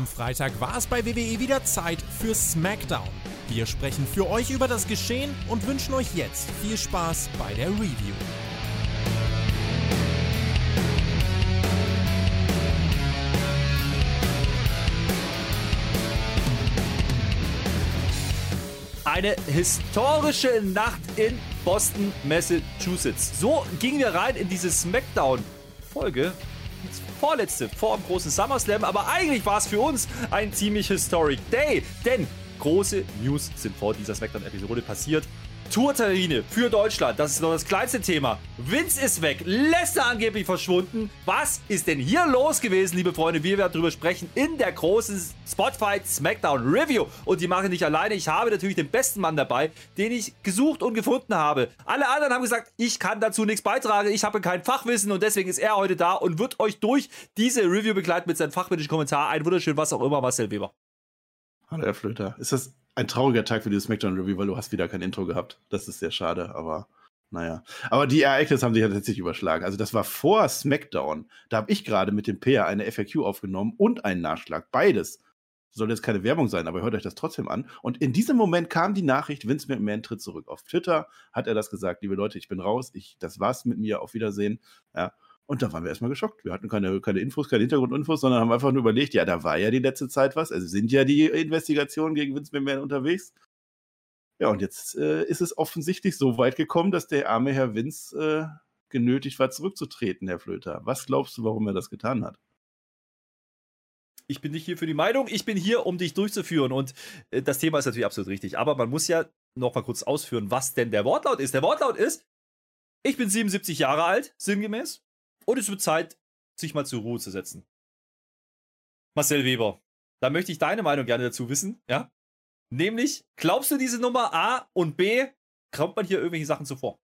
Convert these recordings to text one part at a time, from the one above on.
Am Freitag war es bei WWE wieder Zeit für SmackDown. Wir sprechen für euch über das Geschehen und wünschen euch jetzt viel Spaß bei der Review. Eine historische Nacht in Boston, Massachusetts. So gingen wir rein in diese Smackdown-Folge. Vorletzte vor dem großen SummerSlam, aber eigentlich war es für uns ein ziemlich historic Day, denn große News sind vor dieser Smackdown-Episode passiert. Tourtermine für Deutschland, das ist noch das kleinste Thema. Vince ist weg, Lester angeblich verschwunden. Was ist denn hier los gewesen, liebe Freunde? Wir werden darüber sprechen in der großen Spotfight Smackdown Review. Und die mache ich nicht alleine. Ich habe natürlich den besten Mann dabei, den ich gesucht und gefunden habe. Alle anderen haben gesagt, ich kann dazu nichts beitragen. Ich habe kein Fachwissen und deswegen ist er heute da und wird euch durch diese Review begleiten mit seinem fachmännischen Kommentar. Ein wunderschön, was auch immer, Marcel Weber. Hallo, Herr Flöter. Ist das ein trauriger Tag für dieses Smackdown-Review, weil du hast wieder kein Intro gehabt. Das ist sehr schade, aber naja. Aber die Ereignisse haben sich tatsächlich überschlagen. Also das war vor Smackdown. Da habe ich gerade mit dem Peer eine FAQ aufgenommen und einen Nachschlag. Beides. Soll jetzt keine Werbung sein, aber hört euch das trotzdem an. Und in diesem Moment kam die Nachricht, Vince McMahon tritt zurück. Auf Twitter hat er das gesagt, liebe Leute, ich bin raus, ich, das war's mit mir, auf Wiedersehen. Ja. Und da waren wir erstmal geschockt. Wir hatten keine, keine Infos, keine Hintergrundinfos, sondern haben einfach nur überlegt, ja, da war ja die letzte Zeit was. Also sind ja die Investigationen gegen Vince McMahon unterwegs. Ja, und jetzt äh, ist es offensichtlich so weit gekommen, dass der arme Herr Vince äh, genötigt war, zurückzutreten, Herr Flöter. Was glaubst du, warum er das getan hat? Ich bin nicht hier für die Meinung, ich bin hier, um dich durchzuführen. Und äh, das Thema ist natürlich absolut richtig. Aber man muss ja noch mal kurz ausführen, was denn der Wortlaut ist. Der Wortlaut ist, ich bin 77 Jahre alt, sinngemäß. Und es wird Zeit, sich mal zur Ruhe zu setzen. Marcel Weber, da möchte ich deine Meinung gerne dazu wissen, ja? Nämlich, glaubst du diese Nummer A und B, kommt man hier irgendwelche Sachen zuvor?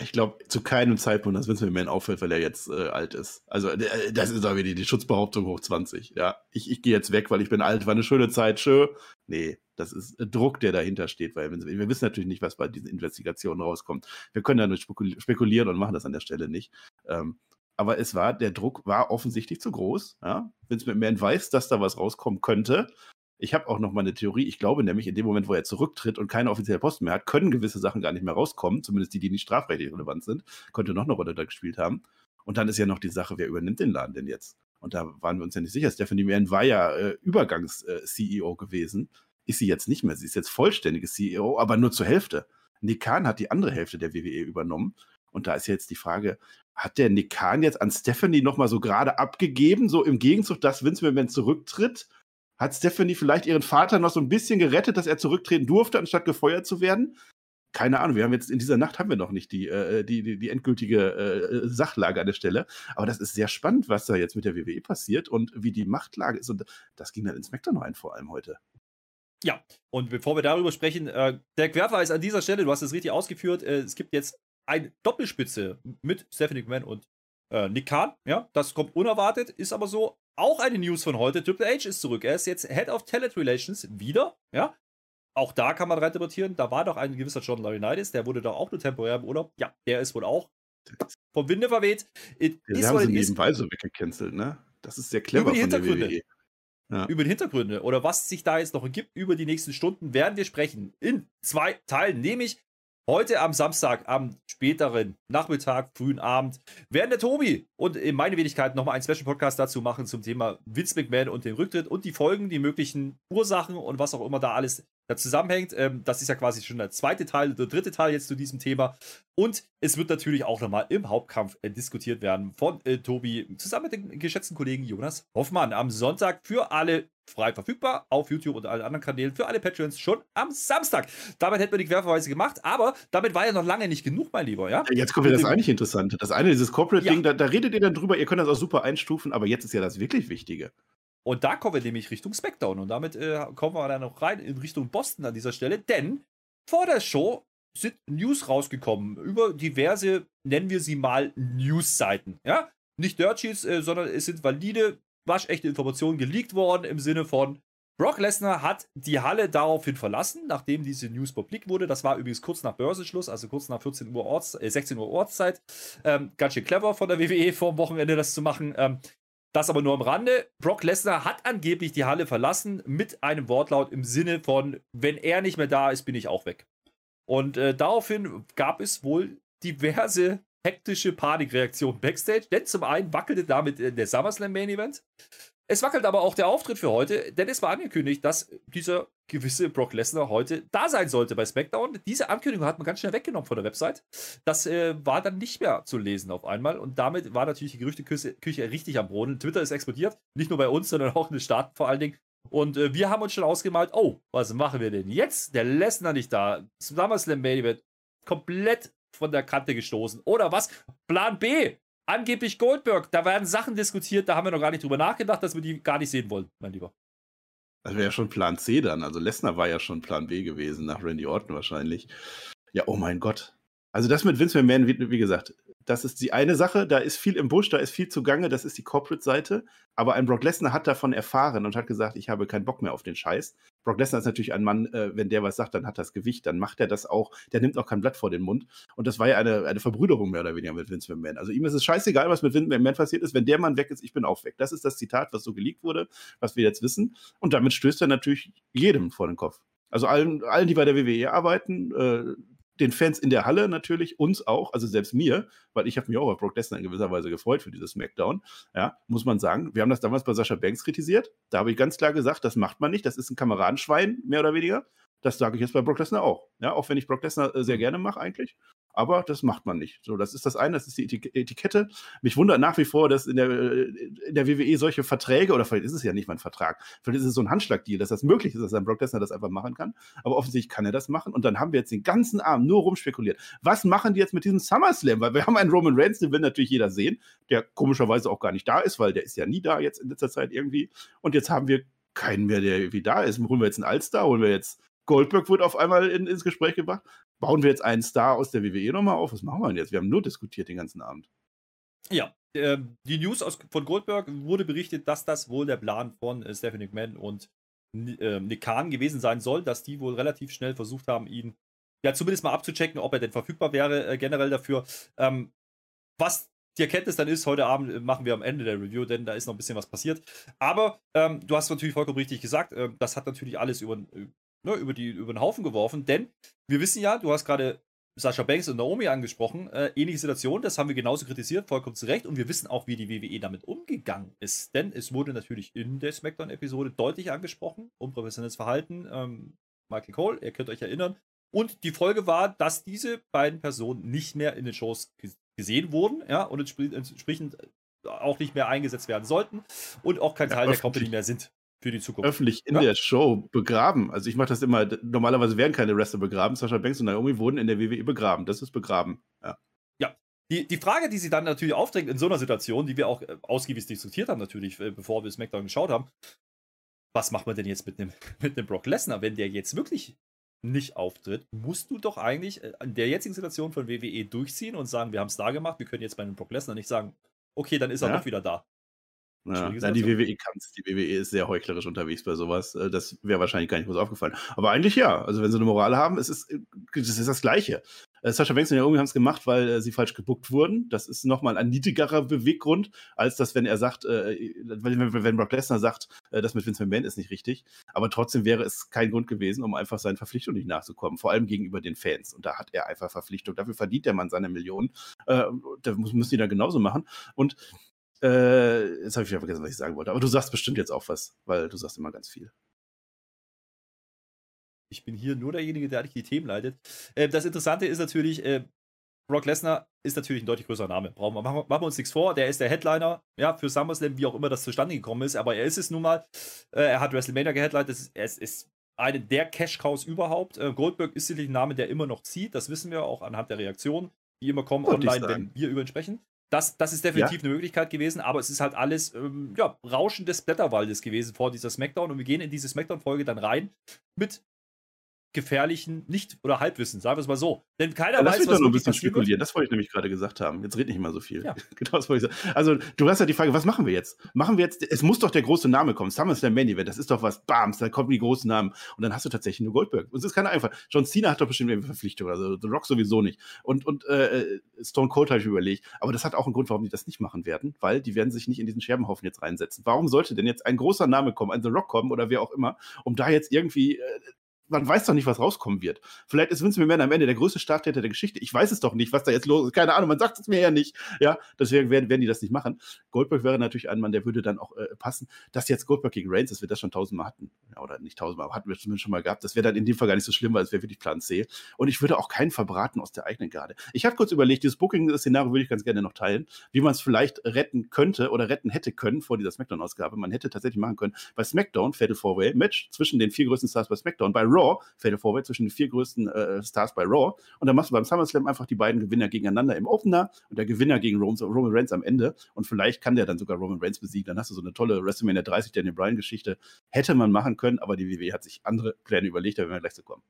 Ich glaube, zu keinem Zeitpunkt, dass Vince McMahon auffällt, weil er jetzt äh, alt ist. Also, äh, das ist aber die, die Schutzbehauptung hoch 20. Ja, ich, ich gehe jetzt weg, weil ich bin alt, war eine schöne Zeit, schön. Nee, das ist Druck, der dahinter steht, weil wir wissen natürlich nicht, was bei diesen Investigationen rauskommt. Wir können da nur spekulieren und machen das an der Stelle nicht. Ähm, aber es war, der Druck war offensichtlich zu groß. Ja? Vince McMahon weiß, dass da was rauskommen könnte. Ich habe auch noch mal eine Theorie. Ich glaube nämlich, in dem Moment, wo er zurücktritt und keine offizielle Posten mehr hat, können gewisse Sachen gar nicht mehr rauskommen. Zumindest die, die nicht strafrechtlich relevant sind. Könnte noch eine Rolle da gespielt haben. Und dann ist ja noch die Sache, wer übernimmt den Laden denn jetzt? Und da waren wir uns ja nicht sicher. Stephanie Mann war ja äh, Übergangs-CEO äh, gewesen. Ist sie jetzt nicht mehr. Sie ist jetzt vollständige CEO, aber nur zur Hälfte. Nick Khan hat die andere Hälfte der WWE übernommen. Und da ist jetzt die Frage, hat der Nick Khan jetzt an Stephanie noch mal so gerade abgegeben, so im Gegenzug, dass Vince McMahon zurücktritt? Hat Stephanie vielleicht ihren Vater noch so ein bisschen gerettet, dass er zurücktreten durfte, anstatt gefeuert zu werden? Keine Ahnung, wir haben jetzt in dieser Nacht haben wir noch nicht die, äh, die, die, die, endgültige äh, Sachlage an der Stelle. Aber das ist sehr spannend, was da jetzt mit der WWE passiert und wie die Machtlage ist. Und das ging dann ins Smackdown rein, vor allem heute. Ja, und bevor wir darüber sprechen, äh, der Querverweis an dieser Stelle, du hast es richtig ausgeführt, äh, es gibt jetzt eine Doppelspitze mit Stephanie McMahon und äh, Nick Khan. Ja, das kommt unerwartet, ist aber so. Auch eine News von heute. Triple H ist zurück. Er ist jetzt Head of Talent Relations wieder. Ja, auch da kann man reinterpretieren. Da war doch ein gewisser John Laurinaitis, der wurde doch auch nur temporär im Urlaub. Ja, der ist wohl auch vom Winde verweht. It ja, ist, haben sie nebenbei so weggecancelt, ne? Das ist sehr clever über die Hintergründe. E. Ja. Über die Hintergründe oder was sich da jetzt noch ergibt über die nächsten Stunden werden wir sprechen. In zwei Teilen, nämlich Heute am Samstag, am späteren Nachmittag, frühen Abend, werden der Tobi und in meine Wenigkeit nochmal einen Special Podcast dazu machen zum Thema Vince McMahon und den Rücktritt und die Folgen, die möglichen Ursachen und was auch immer da alles da zusammenhängt. Ähm, das ist ja quasi schon der zweite Teil, der dritte Teil jetzt zu diesem Thema. Und es wird natürlich auch nochmal im Hauptkampf äh, diskutiert werden von äh, Tobi zusammen mit dem geschätzten Kollegen Jonas Hoffmann am Sonntag für alle frei verfügbar auf YouTube und allen anderen Kanälen für alle Patreons schon am Samstag. Damit hätten wir die Querverweise gemacht, aber damit war ja noch lange nicht genug, mein Lieber. Ja? Jetzt kommt ja das eigentlich Interessante. Das eine, dieses Corporate-Ding, ja. da, da redet ihr dann drüber, ihr könnt das auch super einstufen, aber jetzt ist ja das wirklich Wichtige. Und da kommen wir nämlich Richtung SmackDown. Und damit äh, kommen wir dann noch rein in Richtung Boston an dieser Stelle. Denn vor der Show sind News rausgekommen über diverse, nennen wir sie mal, News-Seiten. Ja? Nicht Dirt Sheets, äh, sondern es sind valide, waschechte Informationen geleakt worden im Sinne von Brock Lesnar hat die Halle daraufhin verlassen, nachdem diese News publik wurde. Das war übrigens kurz nach Börsenschluss, also kurz nach 14 Uhr Orts, äh, 16 Uhr Ortszeit. Ähm, ganz schön clever von der WWE vor dem Wochenende das zu machen. Ähm, Das aber nur am Rande. Brock Lesnar hat angeblich die Halle verlassen mit einem Wortlaut im Sinne von, wenn er nicht mehr da ist, bin ich auch weg. Und äh, daraufhin gab es wohl diverse hektische Panikreaktionen backstage, denn zum einen wackelte damit der SummerSlam Main Event. Es wackelt aber auch der Auftritt für heute, denn es war angekündigt, dass dieser gewisse Brock Lesnar heute da sein sollte bei SmackDown. Diese Ankündigung hat man ganz schnell weggenommen von der Website. Das äh, war dann nicht mehr zu lesen auf einmal und damit war natürlich die Gerüchteküche richtig am Boden. Twitter ist explodiert, nicht nur bei uns, sondern auch in den Staaten vor allen Dingen. Und äh, wir haben uns schon ausgemalt, oh, was machen wir denn jetzt? Der Lesnar nicht da. SummerSlam Baby wird komplett von der Kante gestoßen. Oder was? Plan B. Angeblich Goldberg. Da werden Sachen diskutiert, da haben wir noch gar nicht drüber nachgedacht, dass wir die gar nicht sehen wollen, mein Lieber. Das wäre ja schon Plan C dann. Also Lesnar war ja schon Plan B gewesen, nach Randy Orton wahrscheinlich. Ja, oh mein Gott. Also das mit Vince McMahon, wie, wie gesagt, das ist die eine Sache, da ist viel im Busch, da ist viel zugange, das ist die Corporate-Seite. Aber ein Brock Lesnar hat davon erfahren und hat gesagt, ich habe keinen Bock mehr auf den Scheiß. Brock Lesnar ist natürlich ein Mann, äh, wenn der was sagt, dann hat das Gewicht, dann macht er das auch, der nimmt auch kein Blatt vor den Mund. Und das war ja eine, eine Verbrüderung mehr oder weniger mit Vince McMahon. Also ihm ist es scheißegal, was mit Vince McMahon passiert ist. Wenn der Mann weg ist, ich bin auch weg. Das ist das Zitat, was so geleakt wurde, was wir jetzt wissen. Und damit stößt er natürlich jedem vor den Kopf. Also allen, allen die bei der WWE arbeiten, äh, den Fans in der Halle natürlich, uns auch, also selbst mir, weil ich habe mich auch auf Brock Lesnar in gewisser Weise gefreut für dieses Smackdown, ja, muss man sagen. Wir haben das damals bei Sascha Banks kritisiert. Da habe ich ganz klar gesagt, das macht man nicht, das ist ein Kameradenschwein, mehr oder weniger. Das sage ich jetzt bei Brock Lesnar auch. Ja, auch wenn ich Brock Lesnar äh, sehr mhm. gerne mache eigentlich aber das macht man nicht. So, das ist das eine, das ist die Etikette. Mich wundert nach wie vor, dass in der, in der WWE solche Verträge, oder vielleicht ist es ja nicht mal ein Vertrag, vielleicht ist es so ein Handschlagdeal, dass das möglich ist, dass ein Brock Lesnar das einfach machen kann. Aber offensichtlich kann er das machen. Und dann haben wir jetzt den ganzen Abend nur rumspekuliert. Was machen die jetzt mit diesem SummerSlam? Weil wir haben einen Roman Reigns, den will natürlich jeder sehen, der komischerweise auch gar nicht da ist, weil der ist ja nie da jetzt in letzter Zeit irgendwie. Und jetzt haben wir keinen mehr, der irgendwie da ist. Holen wir jetzt einen Allstar, holen wir jetzt Goldberg wird auf einmal in, ins Gespräch gebracht. Bauen wir jetzt einen Star aus der WWE nochmal auf? Was machen wir denn jetzt? Wir haben nur diskutiert den ganzen Abend. Ja, äh, die News von Goldberg wurde berichtet, dass das wohl der Plan von äh, Stephanie McMahon und äh, Nick Khan gewesen sein soll, dass die wohl relativ schnell versucht haben, ihn ja zumindest mal abzuchecken, ob er denn verfügbar wäre äh, generell dafür. Ähm, was die Erkenntnis dann ist, heute Abend äh, machen wir am Ende der Review, denn da ist noch ein bisschen was passiert. Aber ähm, du hast natürlich vollkommen richtig gesagt, äh, das hat natürlich alles über, ne, über, die, über den Haufen geworfen, denn wir wissen ja, du hast gerade Sascha Banks und Naomi angesprochen, äh, ähnliche Situation, das haben wir genauso kritisiert, vollkommen zu Recht und wir wissen auch, wie die WWE damit umgegangen ist, denn es wurde natürlich in der SmackDown-Episode deutlich angesprochen, unprofessionelles Verhalten, ähm, Michael Cole, ihr könnt euch erinnern, und die Folge war, dass diese beiden Personen nicht mehr in den Shows gesehen wurden, ja, und entsprechend auch nicht mehr eingesetzt werden sollten und auch kein Teil ja, der Company mehr sind für die Zukunft. Öffentlich in ja. der Show begraben. Also ich mache das immer, normalerweise werden keine Wrestler begraben. Sascha Banks und Naomi wurden in der WWE begraben. Das ist begraben. Ja. Ja. Die, die Frage, die sie dann natürlich aufdrängt in so einer Situation, die wir auch äh, ausgiebig diskutiert haben, natürlich, äh, bevor wir SmackDown geschaut haben, was macht man denn jetzt mit einem mit nem Brock Lesnar, wenn der jetzt wirklich nicht auftritt, musst du doch eigentlich äh, in der jetzigen Situation von WWE durchziehen und sagen, wir haben es da gemacht, wir können jetzt bei einem Brock Lesnar nicht sagen, okay, dann ist er ja. doch wieder da. Ja, die WWE kann es. Die WWE ist sehr heuchlerisch unterwegs bei sowas. Äh, das wäre wahrscheinlich gar nicht groß aufgefallen. Aber eigentlich ja. Also, wenn sie eine Moral haben, es ist, es ist das Gleiche. Äh, Sascha Banks und Naomi haben es gemacht, weil äh, sie falsch gebuckt wurden. Das ist nochmal ein niedrigerer Beweggrund, als das, wenn er sagt, äh, wenn, wenn Brock Lesnar sagt, äh, das mit Vince McMahon ist nicht richtig. Aber trotzdem wäre es kein Grund gewesen, um einfach seinen Verpflichtungen nicht nachzukommen. Vor allem gegenüber den Fans. Und da hat er einfach Verpflichtung. Dafür verdient der Mann seine Millionen. Äh, da müssen die da genauso machen. Und äh, jetzt habe ich wieder vergessen, was ich sagen wollte. Aber du sagst bestimmt jetzt auch was, weil du sagst immer ganz viel. Ich bin hier nur derjenige, der eigentlich die Themen leitet. Äh, das Interessante ist natürlich, äh, Brock Lesnar ist natürlich ein deutlich größerer Name. Brauchen wir, machen, wir uns nichts vor. Der ist der Headliner, ja, für SummerSlam, wie auch immer das zustande gekommen ist. Aber er ist es nun mal. Äh, er hat WrestleMania geheadlined. Das ist, er ist, ist eine der Cash-Cows überhaupt. Äh, Goldberg ist sicherlich ein Name, der immer noch zieht. Das wissen wir auch anhand der Reaktionen, die immer kommen Wollte online, wenn wir über ihn sprechen. Das, das ist definitiv ja. eine Möglichkeit gewesen, aber es ist halt alles ähm, ja, Rauschen des Blätterwaldes gewesen vor dieser Smackdown. Und wir gehen in diese Smackdown-Folge dann rein mit gefährlichen Nicht- oder Halbwissen, sagen wir es mal so. Denn keiner Ja, lass weiß, mich was doch noch ein bisschen passieren wird. spekulieren. Das wollte ich nämlich gerade gesagt haben. Jetzt red nicht mal so viel. Ja. Genau das wollte ich sagen. Also, du hast ja die Frage, was machen wir jetzt? Machen wir jetzt, es muss doch der große Name kommen. SummerSlam Main Event, das ist doch was, bams, da kommen die großen Namen. Und dann hast du tatsächlich nur Goldberg. Und es ist keine einfach. John Cena hat doch bestimmt eine Verpflichtung, also The Rock sowieso nicht. Und, und äh, Stone Cold habe ich überlegt. Aber das hat auch einen Grund, warum die das nicht machen werden, weil die werden sich nicht in diesen Scherbenhaufen jetzt reinsetzen. Warum sollte denn jetzt ein großer Name kommen, ein The Rock kommen oder wer auch immer, um da jetzt irgendwie. Äh, man weiß doch nicht, was rauskommen wird. Vielleicht ist Vince McMahon am Ende der größte Straftäter der Geschichte. Ich weiß es doch nicht, was da jetzt los ist. Keine Ahnung, man sagt es mir ja nicht. Ja, deswegen werden, werden die das nicht machen. Goldberg wäre natürlich ein Mann, der würde dann auch äh, passen. Dass jetzt Goldberg gegen Reigns, dass wir das schon tausendmal hatten, ja, oder nicht tausendmal, aber hatten wir zumindest schon mal gehabt, das wäre dann in dem Fall gar nicht so schlimm, weil es wäre wirklich Plan C. Und ich würde auch keinen verbraten aus der eigenen Garde. Ich habe kurz überlegt, dieses Booking-Szenario würde ich ganz gerne noch teilen, wie man es vielleicht retten könnte oder retten hätte können vor dieser SmackDown-Ausgabe. Man hätte tatsächlich machen können, bei SmackDown, Fatal Four-Way, Match zwischen den vier größten Stars bei SmackDown, bei Raw, Fatal Four-Way zwischen den vier größten äh, Stars bei Raw. Und dann machst du beim SummerSlam einfach die beiden Gewinner gegeneinander im Opener und der Gewinner gegen Roman, Roman Reigns am Ende. Und vielleicht kann der dann sogar Roman Reigns besiegen. Dann hast du so eine tolle WrestleMania 30 Daniel Bryan-Geschichte. Hätte man machen können, aber die WWE hat sich andere Pläne überlegt, da werden wir gleich zu kommen.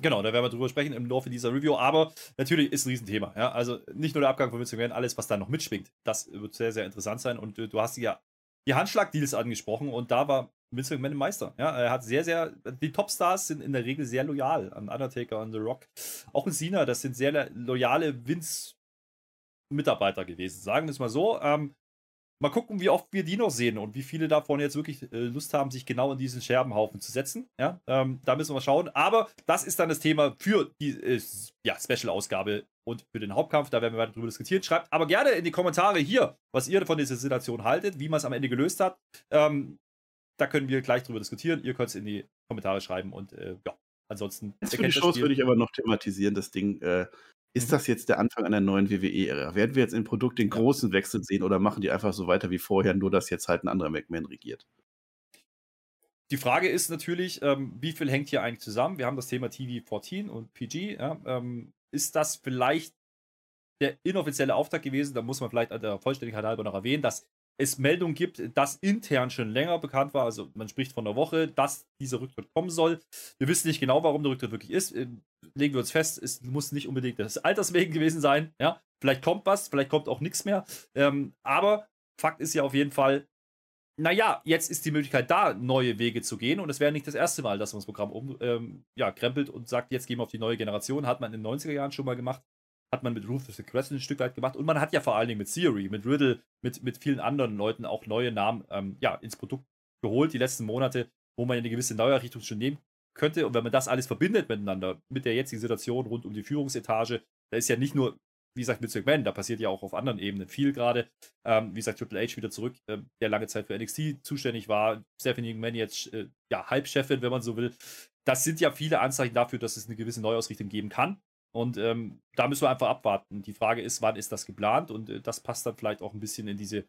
Genau, da werden wir drüber sprechen im Laufe dieser Review. Aber natürlich ist ein Riesenthema. Ja? Also nicht nur der Abgang von Vince alles, was da noch mitschwingt. Das wird sehr, sehr interessant sein. Und äh, du hast ja die Handschlag-Deals angesprochen und da war Vince McMahon Meister. Ja, er hat sehr, sehr, die Topstars sind in der Regel sehr loyal an Undertaker, an The Rock. Auch in Cena, das sind sehr loyale Vince-Mitarbeiter gewesen. Sagen wir es mal so. Ähm, mal gucken, wie oft wir die noch sehen und wie viele davon jetzt wirklich äh, Lust haben, sich genau in diesen Scherbenhaufen zu setzen. Ja, ähm, da müssen wir schauen. Aber das ist dann das Thema für die äh, ja, Special-Ausgabe und für den Hauptkampf. Da werden wir weiter drüber diskutieren. Schreibt aber gerne in die Kommentare hier, was ihr von dieser Situation haltet, wie man es am Ende gelöst hat. Ähm, da können wir gleich drüber diskutieren. Ihr könnt es in die Kommentare schreiben und äh, ja, ansonsten. Jetzt für die Spiel. würde ich aber noch thematisieren, das Ding. Äh, ist Mhm. das jetzt der Anfang einer neuen WWE-Ära? Werden wir jetzt im Produkt den großen Wechsel sehen oder machen die einfach so weiter wie vorher, nur dass jetzt halt ein anderer McMahon regiert? Die Frage ist natürlich, ähm, wie viel hängt hier eigentlich zusammen? Wir haben das Thema TV 14 und PG. Ja, ähm, ist das vielleicht der inoffizielle Auftakt gewesen? Da muss man vielleicht an der Vollständigkeit halber noch erwähnen, dass es Meldungen gibt, dass intern schon länger bekannt war. Also man spricht von einer Woche, dass dieser Rücktritt kommen soll. Wir wissen nicht genau, warum der Rücktritt wirklich ist. Ähm, Legen wir uns fest, es muss nicht unbedingt des Alters wegen gewesen sein. Ja, vielleicht kommt was, vielleicht kommt auch nichts mehr. Ähm, aber Fakt ist ja auf jeden Fall, naja, jetzt ist die Möglichkeit da, neue Wege zu gehen. Und es wäre nicht das erste Mal, dass man das Programm um, ähm, ja, krempelt und sagt, jetzt gehen wir auf die neue Generation. Hat man in den 90er Jahren schon mal gemacht. Hat man mit Ruthless Aggression ein Stück weit gemacht. Und man hat ja vor allen Dingen mit Theory, mit Riddle, mit, mit vielen anderen Leuten auch neue Namen ähm, ja, ins Produkt geholt, die letzten Monate, wo man eine gewisse Neuerrichtung schon nehmen könnte. Und wenn man das alles verbindet miteinander, mit der jetzigen Situation rund um die Führungsetage, da ist ja nicht nur, wie gesagt, mit McMahon, da passiert ja auch auf anderen Ebenen viel gerade. Ähm, wie gesagt, Triple H wieder zurück, äh, der lange Zeit für NXT zuständig war. Stephanie McMahon jetzt äh, ja, Halbchefin, wenn man so will. Das sind ja viele Anzeichen dafür, dass es eine gewisse Neuausrichtung geben kann. Und ähm, da müssen wir einfach abwarten. Die Frage ist, wann ist das geplant? Und äh, das passt dann vielleicht auch ein bisschen in diese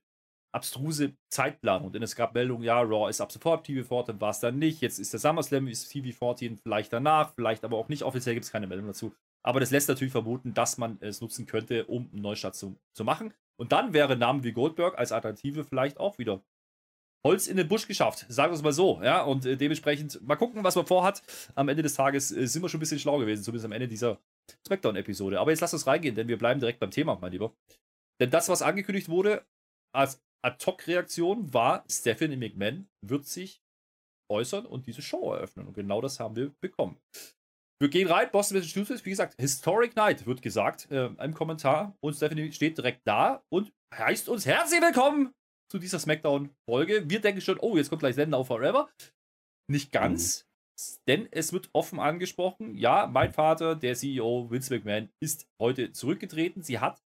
abstruse Zeitplanung. Denn es gab Meldungen, ja, Raw ist ab sofort TV14, war es dann nicht. Jetzt ist der SummerSlam ist TV14, vielleicht danach, vielleicht aber auch nicht. Offiziell gibt es keine Meldung dazu. Aber das lässt natürlich vermuten, dass man es nutzen könnte, um einen Neustart zu, zu machen. Und dann wäre Namen wie Goldberg als Alternative vielleicht auch wieder Holz in den Busch geschafft, sagen wir es mal so. Ja, und äh, dementsprechend mal gucken, was man vorhat. Am Ende des Tages äh, sind wir schon ein bisschen schlau gewesen, zumindest am Ende dieser Smackdown-Episode. Aber jetzt lass uns reingehen, denn wir bleiben direkt beim Thema, mein Lieber. Denn das, was angekündigt wurde als Ad-Hoc-Reaktion, war, Stephanie McMahon wird sich äußern und diese Show eröffnen. Und genau das haben wir bekommen. Wir gehen rein, Boston Massachusetts, wie gesagt, Historic Night wird gesagt äh, im Kommentar. Und Stephanie steht direkt da und heißt uns herzlich willkommen zu dieser Smackdown-Folge. Wir denken schon, oh, jetzt kommt gleich Sender auf Forever. Nicht ganz, denn es wird offen angesprochen. Ja, mein Vater, der CEO Vince McMahon, ist heute zurückgetreten. Sie hat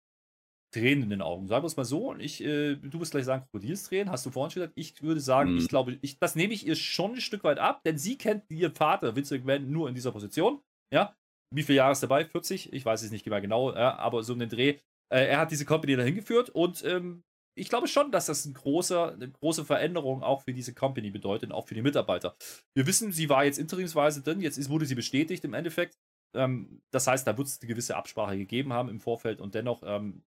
Tränen in den Augen. Sagen wir es mal so. Und ich, äh, du wirst gleich sagen, Krokodilstränen, hast du vorhin schon gesagt. Ich würde sagen, Mhm. ich glaube, ich, das nehme ich ihr schon ein Stück weit ab, denn sie kennt ihren Vater, Vince McMahon, nur in dieser Position. Ja. Wie viele Jahre ist dabei? 40? Ich weiß es nicht mehr genau, ja, aber so um den Dreh. Äh, er hat diese Company dahin geführt und ähm, ich glaube schon, dass das ein großer, eine große Veränderung auch für diese Company bedeutet und auch für die Mitarbeiter. Wir wissen, sie war jetzt interimsweise drin, jetzt wurde sie bestätigt im Endeffekt. Ähm, das heißt, da wird es eine gewisse Absprache gegeben haben im Vorfeld und dennoch, ähm,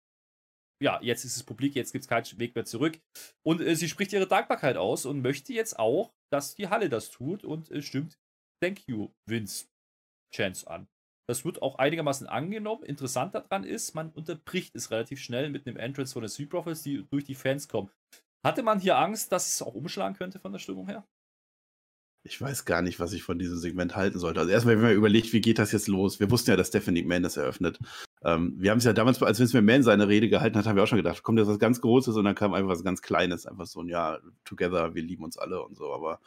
ja, jetzt ist es publik, jetzt gibt es keinen Weg mehr zurück. Und äh, sie spricht ihre Dankbarkeit aus und möchte jetzt auch, dass die Halle das tut und äh, stimmt Thank you, Vince Chance an. Das wird auch einigermaßen angenommen. Interessant daran ist, man unterbricht es relativ schnell mit einem Entrance von den Street Profits, die durch die Fans kommen. Hatte man hier Angst, dass es auch umschlagen könnte von der Stimmung her? Ich weiß gar nicht, was ich von diesem Segment halten sollte. Also erstmal, wenn man überlegt, wie geht das jetzt los? Wir wussten ja, dass Stephanie McMahon das eröffnet. Ähm, wir haben es ja damals, als Vince McMahon seine Rede gehalten hat, haben wir auch schon gedacht, kommt jetzt was ganz Großes und dann kam einfach was ganz Kleines. Einfach so ein, ja, together, wir lieben uns alle und so. Aber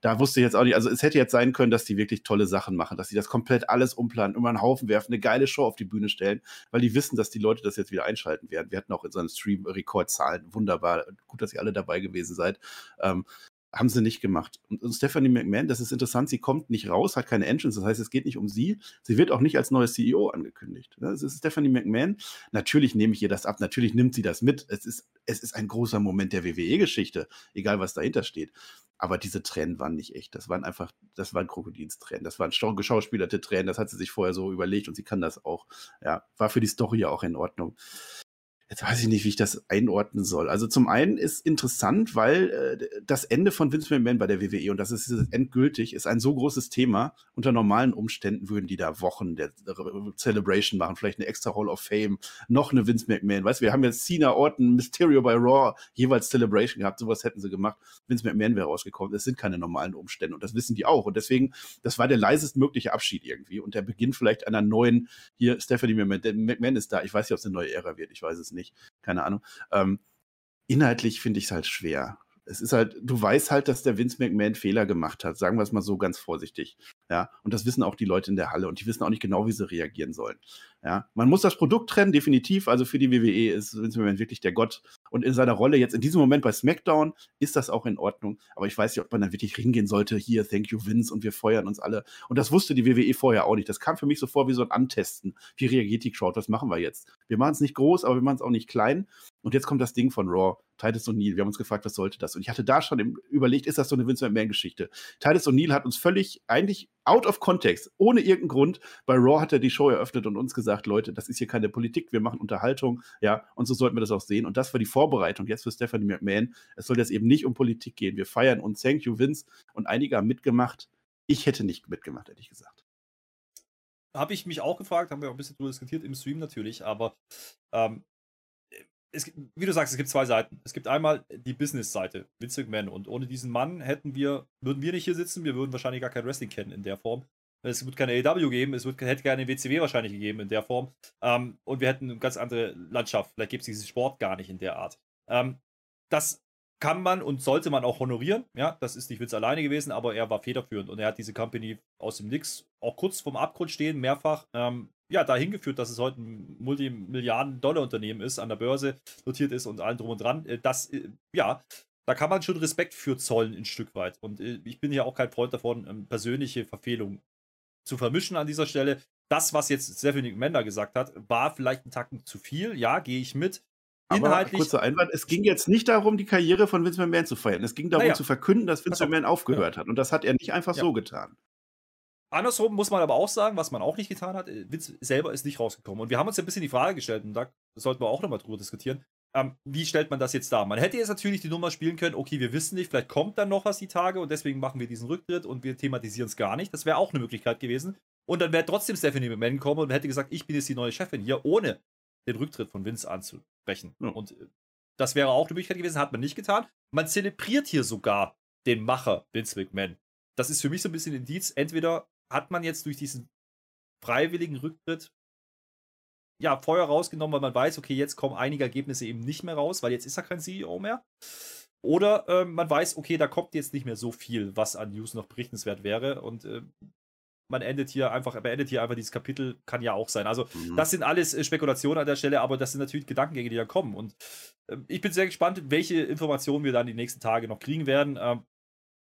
da wusste ich jetzt auch nicht, also es hätte jetzt sein können, dass die wirklich tolle Sachen machen, dass sie das komplett alles umplanen, immer einen Haufen werfen, eine geile Show auf die Bühne stellen, weil die wissen, dass die Leute das jetzt wieder einschalten werden. Wir hatten auch in so Stream Rekordzahlen, wunderbar, gut, dass ihr alle dabei gewesen seid. Ähm, haben sie nicht gemacht. Und, Stephanie McMahon, das ist interessant, sie kommt nicht raus, hat keine Entrance, das heißt, es geht nicht um sie. Sie wird auch nicht als neue CEO angekündigt. Das ist Stephanie McMahon. Natürlich nehme ich ihr das ab, natürlich nimmt sie das mit. Es ist, es ist ein großer Moment der WWE-Geschichte, egal was dahinter steht. Aber diese Tränen waren nicht echt. Das waren einfach, das waren Krokodilstränen. Das waren geschauspielerte Tränen. Das hat sie sich vorher so überlegt und sie kann das auch. Ja, war für die Story ja auch in Ordnung. Jetzt weiß ich nicht, wie ich das einordnen soll. Also zum einen ist interessant, weil äh, das Ende von Vince McMahon bei der WWE und das ist endgültig, ist ein so großes Thema. Unter normalen Umständen würden die da Wochen der Celebration machen, vielleicht eine extra Hall of Fame, noch eine Vince McMahon. Weißt du, wir haben jetzt Cena, Orton, Mysterio bei Raw jeweils Celebration gehabt. Sowas hätten sie gemacht. Vince McMahon wäre rausgekommen. Es sind keine normalen Umstände und das wissen die auch. Und deswegen, das war der leisest mögliche Abschied irgendwie und der Beginn vielleicht einer neuen, hier Stephanie McMahon ist da. Ich weiß nicht, ob es eine neue Ära wird. Ich weiß es nicht nicht, keine Ahnung. Ähm, inhaltlich finde ich es halt schwer. Es ist halt, du weißt halt, dass der Vince McMahon Fehler gemacht hat, sagen wir es mal so ganz vorsichtig. Ja, und das wissen auch die Leute in der Halle und die wissen auch nicht genau, wie sie reagieren sollen. Ja, man muss das Produkt trennen, definitiv. Also für die WWE ist Vince McMahon wirklich der Gott. Und in seiner Rolle jetzt in diesem Moment bei SmackDown ist das auch in Ordnung. Aber ich weiß nicht, ob man dann wirklich hingehen sollte. Hier, thank you Vince und wir feuern uns alle. Und das wusste die WWE vorher auch nicht. Das kam für mich so vor wie so ein Antesten. Wie reagiert die Crowd? Was machen wir jetzt? Wir machen es nicht groß, aber wir machen es auch nicht klein. Und jetzt kommt das Ding von Raw. Titus O'Neill. Wir haben uns gefragt, was sollte das? Und ich hatte da schon überlegt, ist das so eine Vince McMahon-Geschichte? Titus O'Neill hat uns völlig eigentlich out of context, ohne irgendeinen Grund. Bei Raw hat er die Show eröffnet und uns gesagt, Leute, das ist hier keine Politik, wir machen Unterhaltung, ja, und so sollten wir das auch sehen. Und das war die Vorbereitung jetzt für Stephanie McMahon. Es soll jetzt eben nicht um Politik gehen. Wir feiern uns, thank you, Vince. Und einige haben mitgemacht. Ich hätte nicht mitgemacht, ehrlich gesagt. Habe ich mich auch gefragt, haben wir auch ein bisschen drüber diskutiert im Stream natürlich, aber ähm, es, wie du sagst, es gibt zwei Seiten. Es gibt einmal die Business-Seite, Vince McMahon. Und ohne diesen Mann hätten wir, würden wir nicht hier sitzen, wir würden wahrscheinlich gar kein Wrestling kennen in der Form. Es wird keine AW geben, es wird, hätte keine WCW wahrscheinlich gegeben in der Form. Ähm, und wir hätten eine ganz andere Landschaft. Vielleicht gibt es diesen Sport gar nicht in der Art. Ähm, das kann man und sollte man auch honorieren. Ja, das ist nicht Vince alleine gewesen, aber er war federführend und er hat diese Company aus dem Nix auch kurz vorm Abgrund stehen, mehrfach ähm, ja, dahin geführt, dass es heute ein Multimilliarden-Dollar-Unternehmen ist, an der Börse notiert ist und allen drum und dran. Äh, das, äh, ja, da kann man schon Respekt für zollen ein Stück weit. Und äh, ich bin ja auch kein Freund davon, ähm, persönliche Verfehlungen zu vermischen an dieser Stelle. Das, was jetzt Stephanie Mender gesagt hat, war vielleicht ein Tacken zu viel. Ja, gehe ich mit. Inhaltlich. Aber kurzer Einwand, es ging jetzt nicht darum, die Karriere von Vince McMahon zu feiern. Es ging darum, ja. zu verkünden, dass Vince McMahon aufgehört ja. hat. Und das hat er nicht einfach ja. so getan. Andersrum muss man aber auch sagen, was man auch nicht getan hat, äh, Vince selber ist nicht rausgekommen. Und wir haben uns ja ein bisschen die Frage gestellt, und da sollten wir auch nochmal drüber diskutieren, ähm, wie stellt man das jetzt dar? Man hätte jetzt natürlich die Nummer spielen können, okay, wir wissen nicht, vielleicht kommt dann noch was die Tage und deswegen machen wir diesen Rücktritt und wir thematisieren es gar nicht. Das wäre auch eine Möglichkeit gewesen. Und dann wäre trotzdem Stephanie McMahon gekommen und hätte gesagt, ich bin jetzt die neue Chefin hier, ohne den Rücktritt von Vince anzusprechen. Ja. Und äh, das wäre auch eine Möglichkeit gewesen, hat man nicht getan. Man zelebriert hier sogar den Macher Vince McMahon. Das ist für mich so ein bisschen Indiz. Entweder hat man jetzt durch diesen freiwilligen Rücktritt ja, Feuer rausgenommen, weil man weiß, okay, jetzt kommen einige Ergebnisse eben nicht mehr raus, weil jetzt ist er kein CEO mehr. Oder äh, man weiß, okay, da kommt jetzt nicht mehr so viel, was an News noch berichtenswert wäre. Und äh, man endet hier einfach, beendet hier einfach dieses Kapitel, kann ja auch sein. Also, mhm. das sind alles äh, Spekulationen an der Stelle, aber das sind natürlich Gedankengänge, die da kommen. Und äh, ich bin sehr gespannt, welche Informationen wir dann die nächsten Tage noch kriegen werden. Ähm,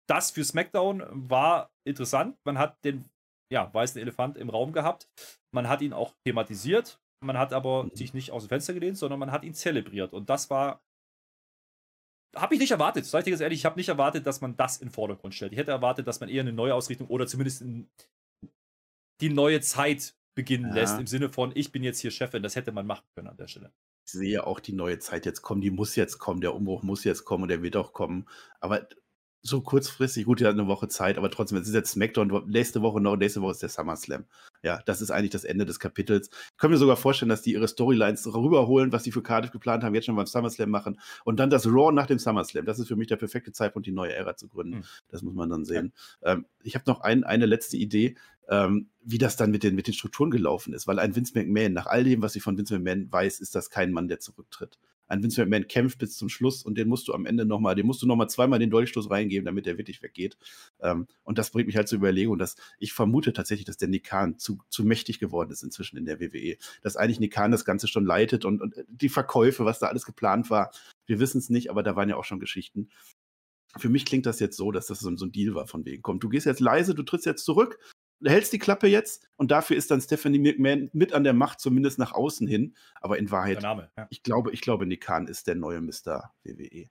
das für SmackDown war interessant. Man hat den ja, weißen Elefant im Raum gehabt. Man hat ihn auch thematisiert. Man hat aber mhm. sich nicht aus dem Fenster gelehnt, sondern man hat ihn zelebriert. Und das war. Habe ich nicht erwartet, sag ich dir ganz ehrlich, ich habe nicht erwartet, dass man das in den Vordergrund stellt. Ich hätte erwartet, dass man eher eine neue Ausrichtung oder zumindest die neue Zeit beginnen ja. lässt, im Sinne von, ich bin jetzt hier Chefin. Das hätte man machen können an der Stelle. Ich sehe auch die neue Zeit jetzt kommen, die muss jetzt kommen, der Umbruch muss jetzt kommen und der wird auch kommen. Aber so kurzfristig, gut, habt eine Woche Zeit, aber trotzdem, es ist jetzt SmackDown, nächste Woche noch, nächste Woche ist der SummerSlam. Ja, das ist eigentlich das Ende des Kapitels. Ich kann mir sogar vorstellen, dass die ihre Storylines rüberholen, was die für Cardiff geplant haben, jetzt schon beim SummerSlam machen und dann das Raw nach dem SummerSlam. Das ist für mich der perfekte Zeitpunkt, die neue Ära zu gründen. Mhm. Das muss man dann sehen. Ja. Ähm, ich habe noch ein, eine letzte Idee, ähm, wie das dann mit den, mit den Strukturen gelaufen ist, weil ein Vince McMahon, nach all dem, was ich von Vince McMahon weiß, ist das kein Mann, der zurücktritt ein Vince McMahon kämpft bis zum Schluss und den musst du am Ende nochmal, den musst du nochmal zweimal den Dolchstoß reingeben, damit der wirklich weggeht. Ähm, und das bringt mich halt zur Überlegung, dass ich vermute tatsächlich, dass der Nikan zu, zu mächtig geworden ist inzwischen in der WWE. Dass eigentlich Nikan das Ganze schon leitet und, und die Verkäufe, was da alles geplant war, wir wissen es nicht, aber da waren ja auch schon Geschichten. Für mich klingt das jetzt so, dass das so, so ein Deal war von wegen, komm, du gehst jetzt leise, du trittst jetzt zurück, hältst die Klappe jetzt und dafür ist dann Stephanie McMahon mit an der Macht, zumindest nach außen hin. Aber in Wahrheit, Name, ja. ich glaube, ich glaube, Nick Khan ist der neue Mr. WWE.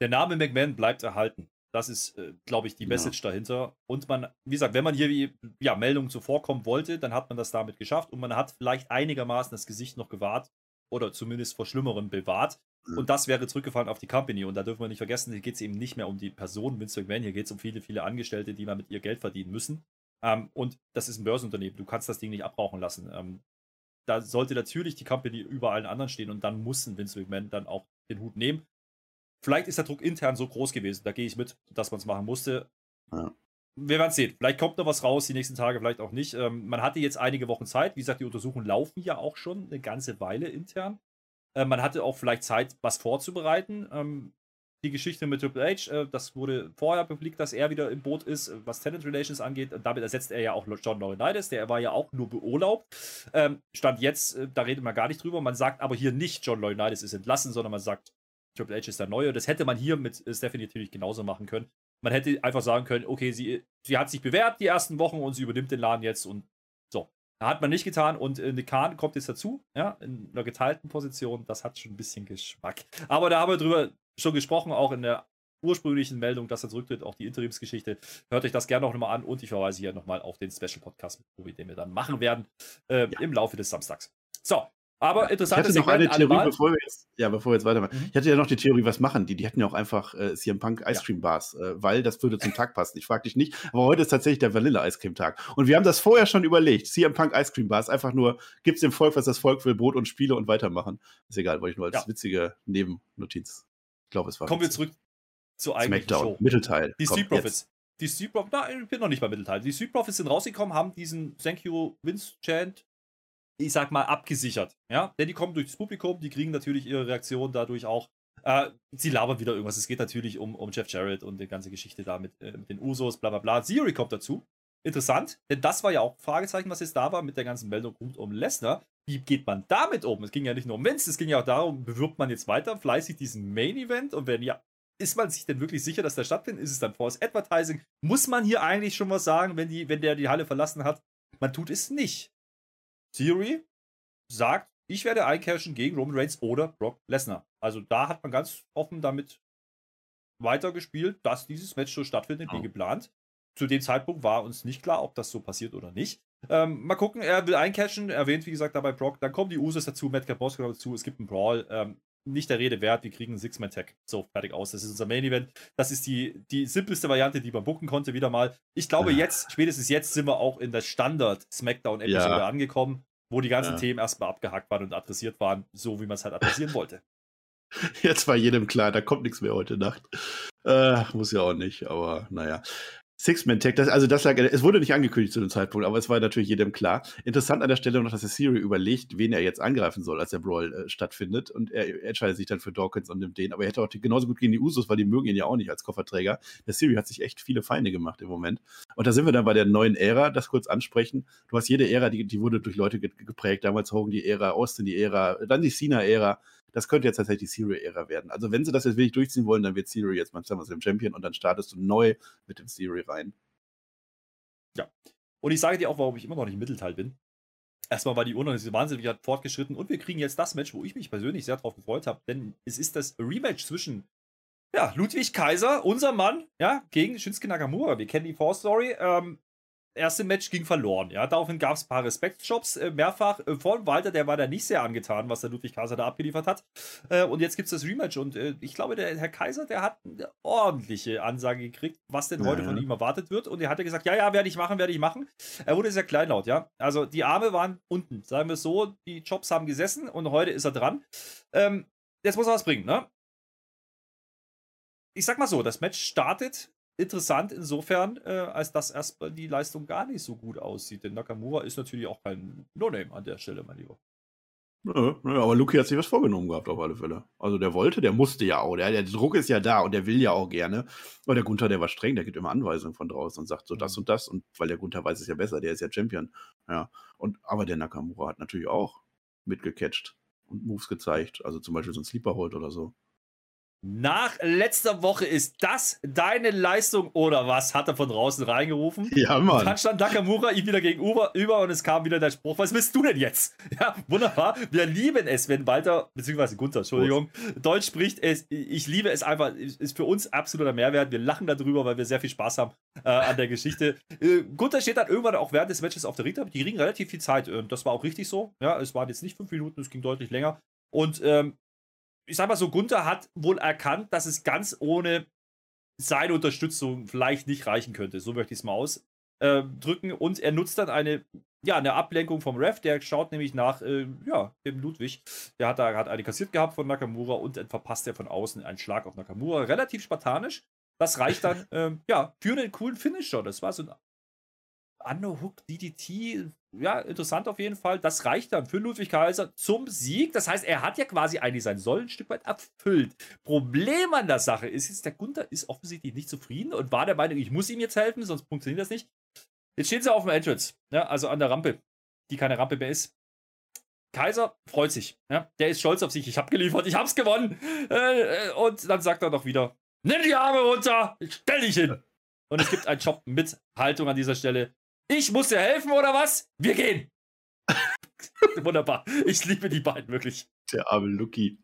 Der Name McMahon bleibt erhalten. Das ist, äh, glaube ich, die Message ja. dahinter. Und man, wie gesagt, wenn man hier ja, Meldungen zuvorkommen wollte, dann hat man das damit geschafft und man hat vielleicht einigermaßen das Gesicht noch gewahrt oder zumindest vor Schlimmerem bewahrt. Mhm. Und das wäre zurückgefallen auf die Company. Und da dürfen wir nicht vergessen, hier geht es eben nicht mehr um die Person Vince McMahon, hier geht es um viele, viele Angestellte, die mal mit ihr Geld verdienen müssen. Ähm, und das ist ein Börsenunternehmen. Du kannst das Ding nicht abrauchen lassen. Ähm, da sollte natürlich die Company über allen anderen stehen und dann muss ein Vince McMahon dann auch den Hut nehmen. Vielleicht ist der Druck intern so groß gewesen, da gehe ich mit, dass man es machen musste. Ja. Wir werden es sehen. Vielleicht kommt noch was raus die nächsten Tage, vielleicht auch nicht. Ähm, man hatte jetzt einige Wochen Zeit. Wie gesagt, die Untersuchungen laufen ja auch schon eine ganze Weile intern. Äh, man hatte auch vielleicht Zeit, was vorzubereiten. Ähm, die Geschichte mit Triple H, äh, das wurde vorher publik, dass er wieder im Boot ist, was Tenant Relations angeht. Und damit ersetzt er ja auch John Laurinaitis, der war ja auch nur beurlaubt. Ähm, stand jetzt, äh, da redet man gar nicht drüber. Man sagt aber hier nicht, John Laurinaitis ist entlassen, sondern man sagt, Triple H ist der Neue. Das hätte man hier mit Stephanie natürlich genauso machen können. Man hätte einfach sagen können, okay, sie, sie hat sich bewährt die ersten Wochen und sie übernimmt den Laden jetzt und so. Hat man nicht getan und äh, Nick kommt jetzt dazu, ja, in einer geteilten Position. Das hat schon ein bisschen Geschmack. Aber da haben wir drüber schon gesprochen, auch in der ursprünglichen Meldung, dass er zurücktritt, auch die Interimsgeschichte. Hört euch das gerne auch nochmal an und ich verweise hier nochmal auf den Special Podcast mit Tobi, den wir dann machen werden äh, ja. im Laufe des Samstags. So, aber interessant ist noch eine Theorie, bevor wir jetzt, ja, bevor wir jetzt weitermachen. Mhm. Ich hatte ja noch die Theorie, was machen die? Die hätten ja auch einfach äh, CM Punk Ice Cream Bars, äh, weil das würde zum Tag passen. Ich frage dich nicht, aber heute ist tatsächlich der Vanille Ice Cream Tag. Und wir haben das vorher schon überlegt. CM Punk Ice Cream Bars, einfach nur, gibt's dem Volk, was das Volk will, Brot und Spiele und weitermachen. Ist egal, wollte ich nur als ja. witzige Nebennotiz glaube, es war. Kommen wir zurück zur eigentlichen Smackdown, Show. Mittelteil. Die Street Profits. Jetzt. Die Street Profits, nein, ich bin noch nicht bei Mittelteil. Die Street Profits sind rausgekommen, haben diesen Thank you Vince Chant, ich sag mal, abgesichert. Ja, denn die kommen durch das Publikum, die kriegen natürlich ihre Reaktion dadurch auch. Äh, sie labern wieder irgendwas. Es geht natürlich um, um Jeff Jarrett und die ganze Geschichte da mit, äh, mit den Usos, bla bla bla. Theory kommt dazu. Interessant, denn das war ja auch Fragezeichen, was jetzt da war mit der ganzen Meldung rund um Lesnar. Wie geht man damit um? Es ging ja nicht nur um Vince, es ging ja auch darum, bewirbt man jetzt weiter fleißig diesen Main Event und wenn ja, ist man sich denn wirklich sicher, dass der stattfindet? Ist es dann Force Advertising? Muss man hier eigentlich schon was sagen, wenn, die, wenn der die Halle verlassen hat? Man tut es nicht. Theory sagt, ich werde eincashen gegen Roman Reigns oder Brock Lesnar. Also da hat man ganz offen damit weitergespielt, dass dieses Match so stattfindet wie oh. geplant zu dem Zeitpunkt war uns nicht klar, ob das so passiert oder nicht. Ähm, mal gucken, er will eincashen, erwähnt wie gesagt dabei Brock. Dann kommen die Usos dazu, Matt Caposco dazu, es gibt einen Brawl. Ähm, nicht der Rede wert, wir kriegen einen Six-Man-Tag. So, fertig aus. Das ist unser Main-Event. Das ist die, die simpelste Variante, die man bucken konnte, wieder mal. Ich glaube, ja. jetzt, spätestens jetzt, sind wir auch in der Standard-Smackdown-Episode ja. angekommen, wo die ganzen ja. Themen erstmal abgehackt waren und adressiert waren, so wie man es halt adressieren wollte. Jetzt war jedem klar, da kommt nichts mehr heute Nacht. Äh, muss ja auch nicht, aber naja. Six-Man-Tag, also das lag, es wurde nicht angekündigt zu dem Zeitpunkt, aber es war natürlich jedem klar. Interessant an der Stelle noch, dass der Siri überlegt, wen er jetzt angreifen soll, als der Brawl äh, stattfindet. Und er entscheidet sich dann für Dawkins und nimmt den. Aber er hätte auch die, genauso gut gegen die Usos, weil die mögen ihn ja auch nicht als Kofferträger. Der Siri hat sich echt viele Feinde gemacht im Moment. Und da sind wir dann bei der neuen Ära, das kurz ansprechen. Du hast jede Ära, die, die wurde durch Leute geprägt. Damals Hogan die Ära, Austin die Ära, dann die Cena-Ära das könnte jetzt tatsächlich die Siri-Ära werden. Also wenn sie das jetzt wirklich durchziehen wollen, dann wird Siri jetzt mal SummerSlam Champion und dann startest du neu mit dem Siri rein. Ja. Und ich sage dir auch, warum ich immer noch nicht im Mittelteil bin. Erstmal war die Uhr wahnsinnig fortgeschritten und wir kriegen jetzt das Match, wo ich mich persönlich sehr drauf gefreut habe, denn es ist das Rematch zwischen ja, Ludwig Kaiser, unser Mann, ja, gegen Shinsuke Nakamura. Wir kennen die Vorstory. Ähm, erste Match ging verloren. Ja, daraufhin gab es ein paar Respektjobs äh, mehrfach äh, von Walter, der war da nicht sehr angetan, was der Ludwig Kaiser da abgeliefert hat. Äh, und jetzt gibt es das Rematch und äh, ich glaube, der Herr Kaiser, der hat eine ordentliche Ansage gekriegt, was denn heute ja, von ihm erwartet wird. Und er hatte gesagt, ja, ja, werde ich machen, werde ich machen. Er wurde sehr kleinlaut, ja. Also die Arme waren unten, sagen wir es so, die Jobs haben gesessen und heute ist er dran. Ähm, jetzt muss er was bringen, ne? Ich sag mal so, das Match startet interessant insofern, äh, als dass erstmal die Leistung gar nicht so gut aussieht. Denn Nakamura ist natürlich auch kein No-Name an der Stelle, mein Lieber. Nö, nö, aber Luki hat sich was vorgenommen gehabt, auf alle Fälle. Also der wollte, der musste ja auch. Der, der Druck ist ja da und der will ja auch gerne. Aber der Gunther, der war streng, der gibt immer Anweisungen von draußen und sagt so das mhm. und das. Und weil der Gunther weiß es ja besser, der ist ja Champion. Ja. Und, aber der Nakamura hat natürlich auch mitgecatcht und Moves gezeigt. Also zum Beispiel so ein Sleeper Hold oder so. Nach letzter Woche ist das deine Leistung oder was? Hat er von draußen reingerufen. Ja, Mann. Dann stand Nakamura ihm wieder gegenüber über und es kam wieder der Spruch: Was willst du denn jetzt? Ja, wunderbar. Wir lieben es, wenn Walter, beziehungsweise Gunther, Entschuldigung, Gut. Deutsch spricht. Es, ich liebe es einfach. Ist für uns absoluter Mehrwert. Wir lachen darüber, weil wir sehr viel Spaß haben äh, an der Geschichte. Äh, Gunther steht dann irgendwann auch während des Matches auf der Ringtable. Die kriegen relativ viel Zeit. Und das war auch richtig so. Ja, es waren jetzt nicht fünf Minuten, es ging deutlich länger. Und ähm, ich sag mal so, Gunther hat wohl erkannt, dass es ganz ohne seine Unterstützung vielleicht nicht reichen könnte. So möchte ich es mal ausdrücken. Äh, und er nutzt dann eine, ja, eine Ablenkung vom Ref. Der schaut nämlich nach, äh, ja, dem Ludwig. Der hat da hat eine kassiert gehabt von Nakamura und dann verpasst er von außen einen Schlag auf Nakamura. Relativ spartanisch. Das reicht dann, ähm, ja, für einen coolen Finisher. Das war so ein Underhook DDT, ja, interessant auf jeden Fall. Das reicht dann für Ludwig Kaiser zum Sieg. Das heißt, er hat ja quasi eigentlich sein Soll ein Stück weit erfüllt. Problem an der Sache ist jetzt, der Gunther ist offensichtlich nicht zufrieden und war der Meinung, ich muss ihm jetzt helfen, sonst funktioniert das nicht. Jetzt stehen sie auf dem Entrance, ja, also an der Rampe, die keine Rampe mehr ist. Kaiser freut sich, ja, der ist stolz auf sich, ich habe geliefert, ich hab's gewonnen. Äh, und dann sagt er doch wieder, nimm die Arme runter, stell dich hin. Und es gibt einen Job mit Haltung an dieser Stelle. Ich muss dir helfen oder was? Wir gehen. Wunderbar. Ich liebe die beiden wirklich. Der arme Lucky.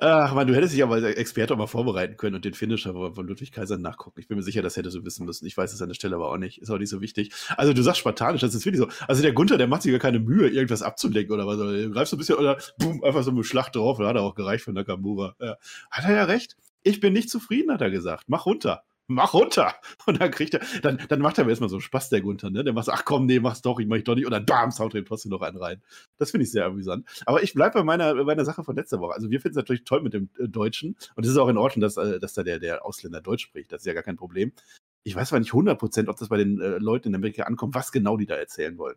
Ach man, du hättest dich aber als Experte auch mal vorbereiten können und den Finisher von Ludwig Kaiser nachgucken. Ich bin mir sicher, das hättest du wissen müssen. Ich weiß es an der Stelle aber auch nicht. Ist auch nicht so wichtig. Also du sagst spartanisch, das ist wirklich so. Also der Gunther, der macht sich gar keine Mühe, irgendwas abzulenken oder was. Du greifst so ein bisschen oder boom, einfach so eine Schlacht drauf. Da hat er auch gereicht für Nakamura. Ja. Hat er ja recht. Ich bin nicht zufrieden, hat er gesagt. Mach runter mach runter. Und dann kriegt er, dann, dann macht er mir erstmal so Spaß, der Gunther, ne? Der macht so, ach komm, nee, mach's doch, ich mach ich doch nicht. Und dann bam, haut er trotzdem noch einen rein. Das finde ich sehr amüsant. Aber ich bleibe bei meiner, bei meiner Sache von letzter Woche. Also wir finden es natürlich toll mit dem äh, Deutschen. Und es ist auch in Ordnung, dass, äh, dass da der, der Ausländer Deutsch spricht. Das ist ja gar kein Problem. Ich weiß zwar nicht 100%, ob das bei den äh, Leuten in Amerika ankommt, was genau die da erzählen wollen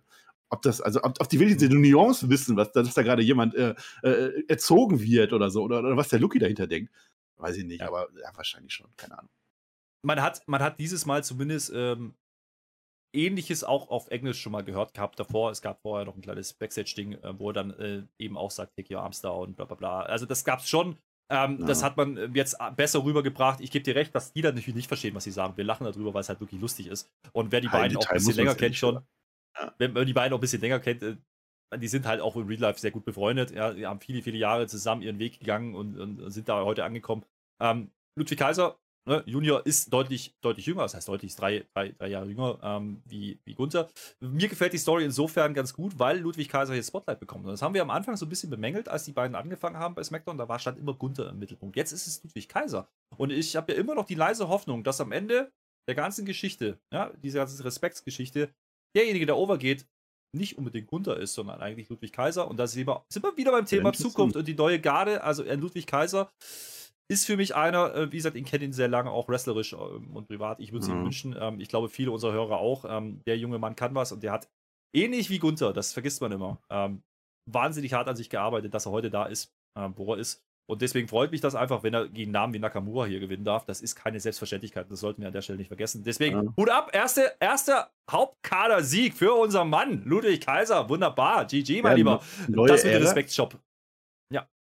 ob das, also ob, ob die wirklich diese Nuance wissen, was, dass da gerade jemand äh, äh, erzogen wird oder so, oder, oder was der Lucky dahinter denkt. Weiß ich nicht, ja. aber ja, wahrscheinlich schon, keine Ahnung man hat, man hat dieses Mal zumindest ähm, Ähnliches auch auf Englisch schon mal gehört gehabt davor. Es gab vorher noch ein kleines Backstage-Ding, äh, wo er dann äh, eben auch sagt, take your arms down, bla bla bla. Also das gab es schon. Ähm, ja. Das hat man äh, jetzt besser rübergebracht. Ich gebe dir recht, dass die dann natürlich nicht verstehen, was sie sagen. Wir lachen darüber, weil es halt wirklich lustig ist. Und wer die beiden auch ein bisschen länger kennt schon, ja. wenn man die beiden auch ein bisschen länger kennt, äh, die sind halt auch im Real Life sehr gut befreundet. Ja, die haben viele, viele Jahre zusammen ihren Weg gegangen und, und sind da heute angekommen. Ähm, Ludwig Kaiser Ne? Junior ist deutlich, deutlich jünger, das heißt deutlich drei, drei, drei Jahre jünger ähm, wie, wie Gunther. Mir gefällt die Story insofern ganz gut, weil Ludwig Kaiser hier Spotlight bekommt. Und das haben wir am Anfang so ein bisschen bemängelt, als die beiden angefangen haben bei SmackDown. Da war stand immer Gunther im Mittelpunkt. Jetzt ist es Ludwig Kaiser. Und ich habe ja immer noch die leise Hoffnung, dass am Ende der ganzen Geschichte, ja, diese ganze Respektsgeschichte, derjenige, der overgeht, nicht unbedingt Gunther ist, sondern eigentlich Ludwig Kaiser. Und da sind wir, sind wir wieder beim Thema Zukunft und die neue Garde, also Ludwig Kaiser ist für mich einer, äh, wie gesagt, ich kenne ihn sehr lange, auch wrestlerisch ähm, und privat. Ich würde es mhm. ihm wünschen. Ähm, ich glaube, viele unserer Hörer auch. Ähm, der junge Mann kann was und der hat ähnlich wie Gunther, das vergisst man immer, wahnsinnig hart an sich gearbeitet, dass er heute da ist, wo er ist. Und deswegen freut mich das einfach, wenn er gegen Namen wie Nakamura hier gewinnen darf. Das ist keine Selbstverständlichkeit. Das sollten wir an der Stelle nicht vergessen. Deswegen, ja. Hut ab, erste, erster Hauptkader-Sieg für unseren Mann, Ludwig Kaiser. Wunderbar. GG, mein ja, Lieber. Das mit dem Respektshop.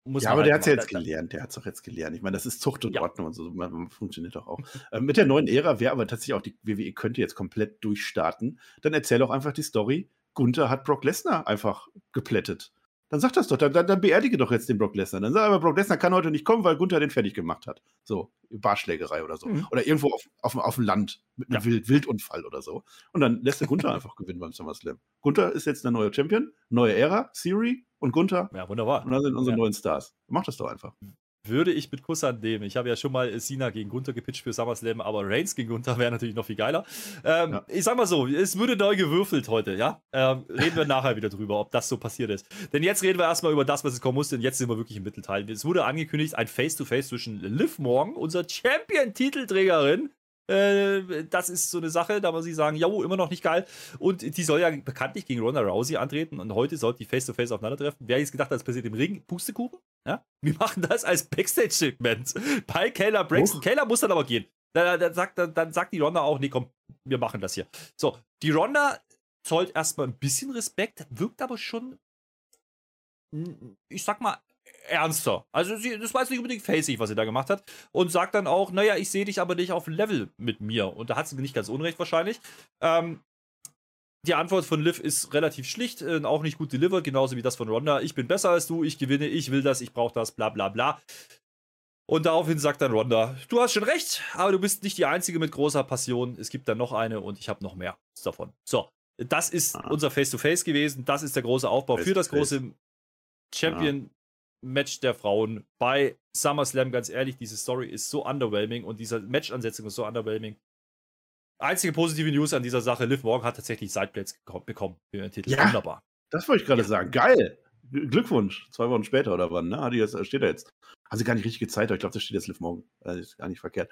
Ja, aber halt der hat es ja jetzt gelernt. Der hat es auch jetzt gelernt. Ich meine, das ist Zucht und ja. Ordnung und so. Man, man funktioniert doch auch. äh, mit der neuen Ära wäre aber tatsächlich auch die WWE könnte jetzt komplett durchstarten. Dann erzähl doch einfach die Story. Gunther hat Brock Lesnar einfach geplättet. Dann sag das doch, dann, dann, dann beerdige doch jetzt den Brock Lesnar. Dann sag aber, Brock Lesnar kann heute nicht kommen, weil Gunther den fertig gemacht hat. So, Barschlägerei oder so. Mhm. Oder irgendwo auf, auf, auf dem Land mit einem Ja. Wild, Wildunfall oder so. Und dann lässt der Gunther einfach gewinnen beim SummerSlam. Gunther ist jetzt der neue Champion, neue Ära, Siri und Gunther. Ja, wunderbar. Und dann sind unsere Ja. neuen Stars. Mach das doch einfach. Würde ich mit Kusshand nehmen. Ich habe ja schon mal Cena gegen Gunther gepitcht für SummerSlam, aber Reigns gegen Gunther wäre natürlich noch viel geiler. Ähm, Ja. Ich sag mal so, es würde neu gewürfelt heute, ja? Ähm, reden wir nachher wieder drüber, ob das so passiert ist. Denn jetzt reden wir erstmal über das, was es kommen musste, und jetzt sind wir wirklich im Mittelteil. Es wurde angekündigt, ein Face-to-Face zwischen Liv Morgan, unserer Champion-Titelträgerin, äh, das ist so eine Sache, da muss ich sagen, ja, immer noch nicht geil. Und die soll ja bekanntlich gegen Ronda Rousey antreten und heute sollten die Face-to-Face aufeinandertreffen. Wer jetzt gedacht hat, das passiert im Ring, Pustekuchen? Ja? Wir machen das als Backstage-Segment bei Kayla Braxton. Huch. Kayla muss dann aber gehen. Dann, dann, sagt, dann, dann sagt die Ronda auch, nee, komm, wir machen das hier. So, die Ronda zollt erstmal ein bisschen Respekt, wirkt aber schon, ich sag mal, ernster. Also sie, das war jetzt nicht unbedingt facig, was sie da gemacht hat. Und sagt dann auch, naja, ich sehe dich aber nicht auf Level mit mir. Und da hat sie nicht ganz unrecht wahrscheinlich. Ähm, die Antwort von Liv ist relativ schlicht, äh, auch nicht gut delivered, genauso wie das von Ronda. Ich bin besser als du, ich gewinne, ich will das, ich brauche das, bla bla bla. Und daraufhin sagt dann Ronda, du hast schon recht, aber du bist nicht die Einzige mit großer Passion. Es gibt dann noch eine und ich habe noch mehr davon. So, das ist Ah. unser Face-to-Face gewesen. Das ist der große Aufbau für das große Champion-Match der Frauen bei SummerSlam. Ganz ehrlich, diese Story ist so underwhelming und diese Match-Ansetzung ist so underwhelming. Einzige positive News an dieser Sache: Liv Morgan hat tatsächlich Sideplates bekommen für ihren Titel. Ja. Wunderbar. Das wollte ich gerade sagen. Geil. Glückwunsch. Zwei Wochen später oder wann, ne? Hat die jetzt, steht er jetzt. Hat sie gar nicht richtig gezeigt, aber ich glaube, das steht jetzt Liv morgen. Das ist gar nicht verkehrt.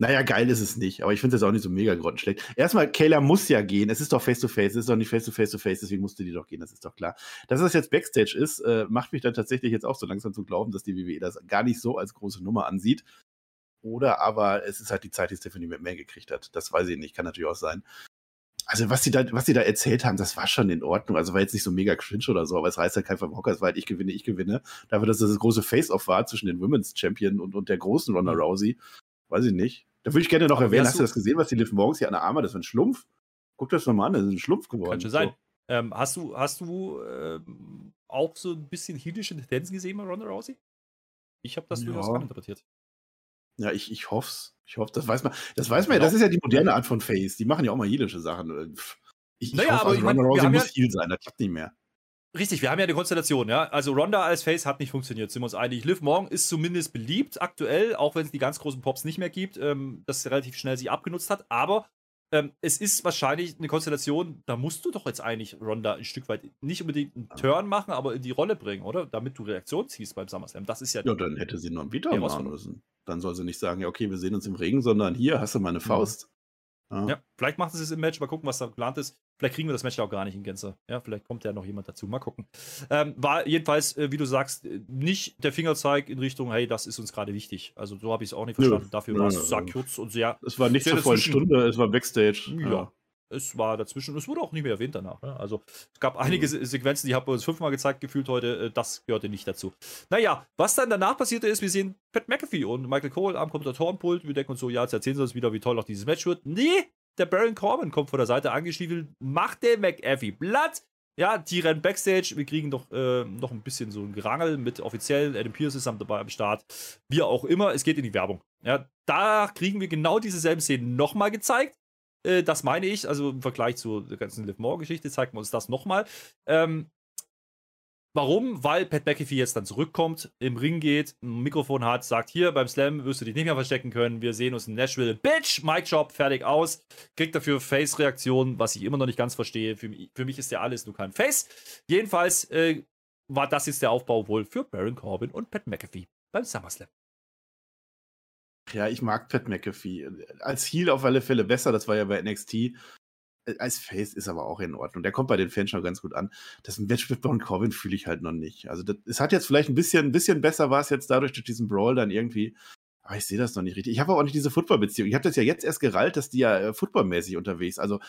Naja, geil ist es nicht, aber ich finde es jetzt auch nicht so mega grottenschlecht. Erstmal, Kayla muss ja gehen. Es ist doch face-to-face, es ist doch nicht face-to-face-to-face, deswegen musste die doch gehen, das ist doch klar. Dass das jetzt Backstage ist, äh, macht mich dann tatsächlich jetzt auch so langsam zu glauben, dass die WWE das gar nicht so als große Nummer ansieht. Oder aber es ist halt die Zeit, die Stephanie McMahon gekriegt hat. Das weiß ich nicht, kann natürlich auch sein. Also, was sie da, was sie da erzählt haben, das war schon in Ordnung. Also, war jetzt nicht so mega cringe oder so, aber es reißt halt kein vom Hocker. Es war halt, ich gewinne, ich gewinne. Dafür, dass das das große Face-Off war zwischen den Women's Champion und, und der großen Ronda Rousey. Weiß ich nicht. Da würde ich gerne noch erwähnen, hast du das gesehen, was die Liv morgens hier an der Arme, das ist ein Schlumpf? Guck das doch mal an, das ist ein Schlumpf geworden. Kann schon sein. Ähm, hast du, hast du ähm, auch so ein bisschen heelische Tendenzen gesehen bei Ronda Rousey? Ich habe das durchaus ja. interpretiert. Ja, ich, ich hoff's. Ich hoffe, das weiß man. Das weiß man ja, das ist ja die moderne Art von Face. Die machen ja auch mal jüdische Sachen. Ich, ich Naja, hoffe, aber also ich mein, Ronda Rousey muss ja- viel sein, das klappt nicht mehr. Richtig, wir haben ja eine Konstellation, ja. Also Ronda als Face hat nicht funktioniert, sind wir uns einig. Liv Morgan ist zumindest beliebt aktuell, auch wenn es die ganz großen Pops nicht mehr gibt, ähm, dass sie relativ schnell sie abgenutzt hat. Aber ähm, es ist wahrscheinlich eine Konstellation, da musst du doch jetzt eigentlich Ronda ein Stück weit nicht unbedingt einen Turn machen, aber in die Rolle bringen, oder? Damit du Reaktion ziehst beim SummerSlam. Das ist ja, Ja, dann hätte sie noch einen Beater Ja, machen müssen. Dann soll sie nicht sagen, ja, okay, wir sehen uns im Regen, sondern hier hast du meine Faust. Ja. Ja, vielleicht machen sie es im Match, mal gucken, was da geplant ist. Vielleicht kriegen wir das Match ja auch gar nicht in Gänze. Ja, vielleicht kommt ja noch jemand dazu. Mal gucken. Ähm, war jedenfalls, äh, wie du sagst, äh, nicht der Fingerzeig in Richtung, hey, das ist uns gerade wichtig. Also so habe ich es auch nicht Nö. verstanden. Dafür Nö, war nö, es sehr kurz und sehr. Es war nicht zur vollen. Stunde, es war Backstage. Ja. Es war dazwischen, es wurde auch nicht mehr erwähnt danach. Ne? Also es gab einige Se Sequenzen, die haben wir uns fünfmal gezeigt, gefühlt heute. Äh, das gehörte nicht dazu. Naja, was dann danach passierte ist, wir sehen Pat McAfee und Michael Cole am Kommentatorenpult. Wir denken uns so, ja, jetzt erzählen sie uns wieder, wie toll auch dieses Match wird. Nee, der Baron Corbin kommt von der Seite angestiefelt, macht den McAfee platt. Ja, die rennen Backstage. Wir kriegen noch, äh, noch ein bisschen so ein Gerangel mit Offiziellen. Adam Pierce ist dabei am Start. Wie auch immer, es geht in die Werbung. Ja, da kriegen wir genau diese selben Szenen nochmal gezeigt. Äh, das meine ich, also im Vergleich zur ganzen Liv Moore-Geschichte zeigt man uns das nochmal. Ähm, warum? Weil Pat McAfee jetzt dann zurückkommt, im Ring geht, ein Mikrofon hat, sagt: Hier, beim Slam wirst du dich nicht mehr verstecken können. Wir sehen uns in Nashville. Bitch, Mic Job, fertig aus. Kriegt dafür Face-Reaktionen, was ich immer noch nicht ganz verstehe. Für, mich- für mich ist der alles nur kein Face. Jedenfalls äh, war das jetzt der Aufbau wohl für Baron Corbin und Pat McAfee beim SummerSlam. Ja, ich mag Pat McAfee. Als Heel auf alle Fälle besser, das war ja bei NXT. Äh, Als Face ist aber auch in Ordnung. Der kommt bei den Fans schon ganz gut an. Das Match mit Baron Corbin fühle ich halt noch nicht. Also, das, es hat jetzt vielleicht ein bisschen, ein bisschen besser war es jetzt dadurch durch diesen Brawl dann irgendwie. Aber ich sehe das noch nicht richtig. Ich habe auch nicht diese Football-Beziehung. Ich habe das ja jetzt erst gerallt, dass die ja äh, footballmäßig unterwegs, also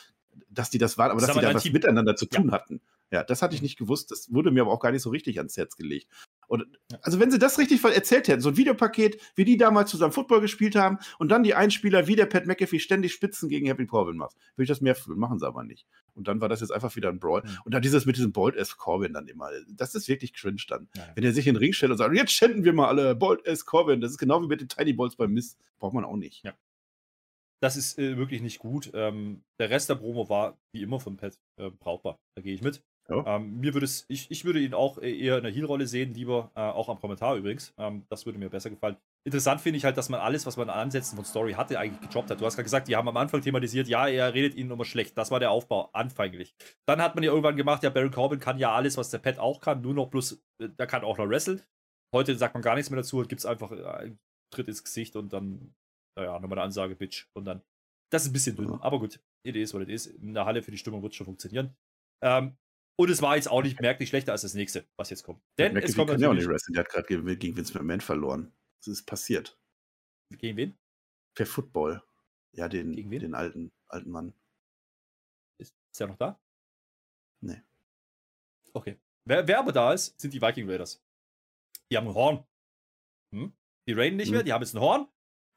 dass die das waren, aber Das dass die da was miteinander zu tun hatten. Ja, das hatte ich nicht gewusst. Das wurde mir aber auch gar nicht so richtig ans Herz gelegt. Und also wenn sie das richtig erzählt hätten, so ein Videopaket, wie die damals zusammen Football gespielt haben und dann die Einspieler, wie der Pat McAfee ständig Spitzen gegen Happy Corbin macht, würde ich das mehr fühlen. Machen sie aber nicht. Und dann war das jetzt einfach wieder ein Brawl. Mhm. Und dann dieses mit diesem Bold S. Corbin dann immer. Das ist wirklich cringe dann. Ja. Wenn er sich in den Ring stellt und sagt, jetzt schänden wir mal alle Bold S. Corbin. Das ist genau wie mit den Tiny Balls beim Mist. Braucht man auch nicht. Ja. Das ist äh, wirklich nicht gut. Ähm, der Rest der Promo war wie immer von Pat äh, brauchbar. Da gehe ich mit. Ja. Ähm, mir würde es, ich, ich würde ihn auch eher in der Heal-Rolle sehen, lieber, äh, auch am Kommentar übrigens. Ähm, das würde mir besser gefallen. Interessant finde ich halt, dass man alles, was man an Ansätzen von Story hatte, eigentlich gejobbt hat. Du hast gerade gesagt, die haben am Anfang thematisiert, ja, er redet ihnen immer schlecht. Das war der Aufbau, anfänglich. Dann hat man ja irgendwann gemacht, ja, Baron Corbin kann ja alles, was der Pet auch kann, nur noch bloß, äh, der kann auch noch wresteln. Heute sagt man gar nichts mehr dazu, gibt es einfach äh, einen Tritt ins Gesicht und dann, naja, nochmal eine Ansage, Bitch. Und dann, das ist ein bisschen dünn, aber gut, Idee ist, was es ist. In der Halle für die Stimmung wird es schon funktionieren. Ähm, und es war jetzt auch nicht merklich schlechter als das nächste, was jetzt kommt. Denn McAfee es kommt kann ja auch nicht wrestlen. Der hat gerade gegen Vince McMahon verloren. Das ist passiert. Gegen wen? Per Football. Ja, den, den alten, alten Mann. Ist, ist er noch da? Nee. Okay. Wer, wer aber da ist, sind die Viking Raiders. Die haben ein Horn. Hm? Die raiden nicht hm. mehr, die haben jetzt ein Horn.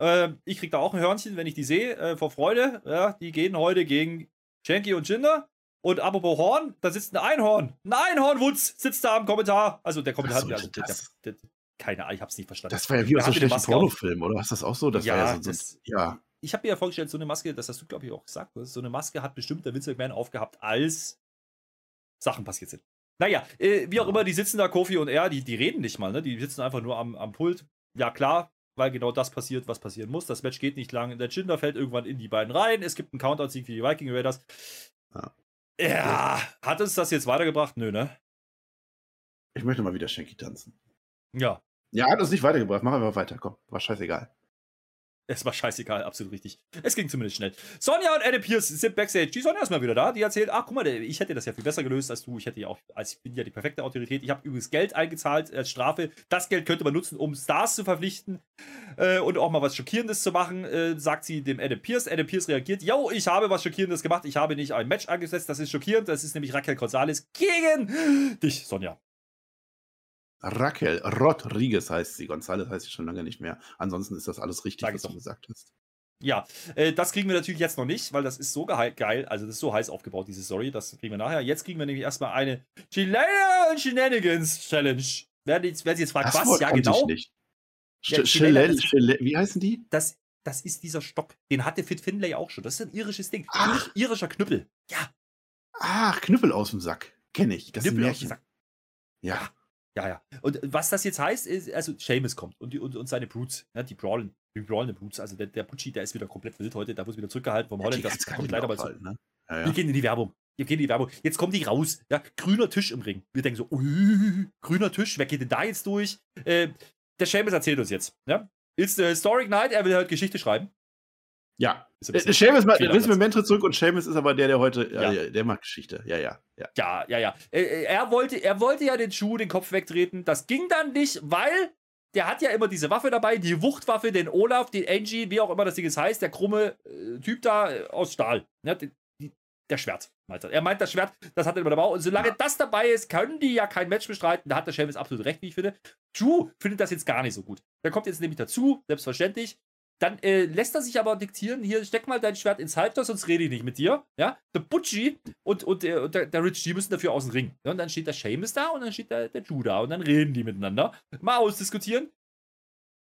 Äh, ich krieg da auch ein Hörnchen, wenn ich die sehe, äh, vor Freude. Ja, die gehen heute gegen Shanky und Jinder. Und apropos Horn, da sitzt ein Einhorn. Ein Einhornwutz sitzt da am Kommentar. Also der Kommentar. So, also, der, der, keine Ahnung, ich hab's nicht verstanden. Das war ja wie aus so einem schlechten Pornofilm, oder? Ist das auch so? Das ja, ja, so, das, ja. Ich habe mir ja vorgestellt, so eine Maske, das hast du, glaube ich, auch gesagt, so eine Maske hat bestimmt der Vince McMahon aufgehabt, als Sachen passiert sind. Naja, äh, wie auch immer, die sitzen da, Kofi und er, die, die reden nicht mal, ne? Die sitzen einfach nur am, am Pult. Ja, klar, weil genau das passiert, was passieren muss. Das Match geht nicht lang. Der Jinder fällt irgendwann in die beiden rein. Es gibt einen Countdown-Sieg für die Viking Raiders. Ja. Ja, hat uns das jetzt weitergebracht? Nö, ne? Ich möchte mal wieder Shanky tanzen. Ja. Ja, hat uns nicht weitergebracht. Machen wir mal weiter. Komm, war scheißegal. Es war scheißegal, absolut richtig. Es ging zumindest schnell. Sonja und Adam Pierce sind backstage. Die Sonja ist mal wieder da. Die erzählt, ach guck mal, ich hätte das ja viel besser gelöst als du. Ich hätte ja auch, als ich bin ja die perfekte Autorität. Ich habe übrigens Geld eingezahlt als Strafe. Das Geld könnte man nutzen, um Stars zu verpflichten äh, und auch mal was Schockierendes zu machen, äh, sagt sie dem Adam Pierce. Adam Pierce reagiert, yo, ich habe was Schockierendes gemacht. Ich habe nicht ein Match angesetzt. Das ist schockierend. Das ist nämlich Raquel Gonzalez gegen dich, Sonja. Raquel Rodriguez heißt sie. González heißt sie schon lange nicht mehr. Ansonsten ist das alles richtig, Sag was du gesagt hast. Ja, äh, das kriegen wir natürlich jetzt noch nicht, weil das ist so geil, also das ist so heiß aufgebaut, diese Story. Das kriegen wir nachher. Jetzt kriegen wir nämlich erstmal eine Chilean Shenanigans Challenge. Wer, wer sich jetzt fragt, das was? Ja, genau. Nicht. Ja, wie heißen die? Das, das ist dieser Stock. Den hatte Fit Finlay auch schon. Das ist ein irisches Ding. Ach. Irischer Knüppel. Ja. Ach, Knüppel aus dem Sack. Kenne ich. Das Knüppel ist ein Märchen. Ja. Ja, ja. Und was das jetzt heißt, ist, also Seamus kommt und, die, und, und seine Brutes, ja, die brawlen, die brawlende Brutes. Also der, der Pucci, der ist wieder komplett wild heute, da wurde wieder zurückgehalten vom ja, Holland. Das kommt leider mal zu. Ne? Ja, ja. Wir gehen in die Werbung. Wir gehen in die Werbung. Jetzt kommen die raus. Ja, grüner Tisch im Ring. Wir denken so, grüner Tisch, wer geht denn da jetzt durch? Äh, der Seamus erzählt uns jetzt. Ja? It's the Historic Night, er will halt Geschichte schreiben. Ja. Äh, Seamus, Vince McMahon tritt zurück und Seamus ist aber der, der heute, ja. äh, der macht Geschichte. Ja, ja. Ja, ja, ja. ja. Äh, äh, er, wollte, er wollte ja den Schuh, den Kopf wegtreten. Das ging dann nicht, weil der hat ja immer diese Waffe dabei, die Wuchtwaffe, den Olaf, den Angie, wie auch immer das Ding jetzt heißt, der krumme äh, Typ da aus Stahl. Ja, die, die, der Schwert. Meint er. er meint, das Schwert, das hat er immer dabei. Und solange ja. das dabei ist, können die ja kein Match bestreiten. Da hat der Seamus absolut recht, wie ich finde. Drew findet das jetzt gar nicht so gut. Der kommt jetzt nämlich dazu, selbstverständlich. Dann äh, lässt er sich aber diktieren, hier, steck mal dein Schwert ins Halfter, sonst rede ich nicht mit dir. Ja, der Butchie und, und, der, und der, Rich G müssen dafür aus dem Ring. Ja, und dann steht der Seamus da und dann steht der, der Drew da und dann reden die miteinander. Mal ausdiskutieren.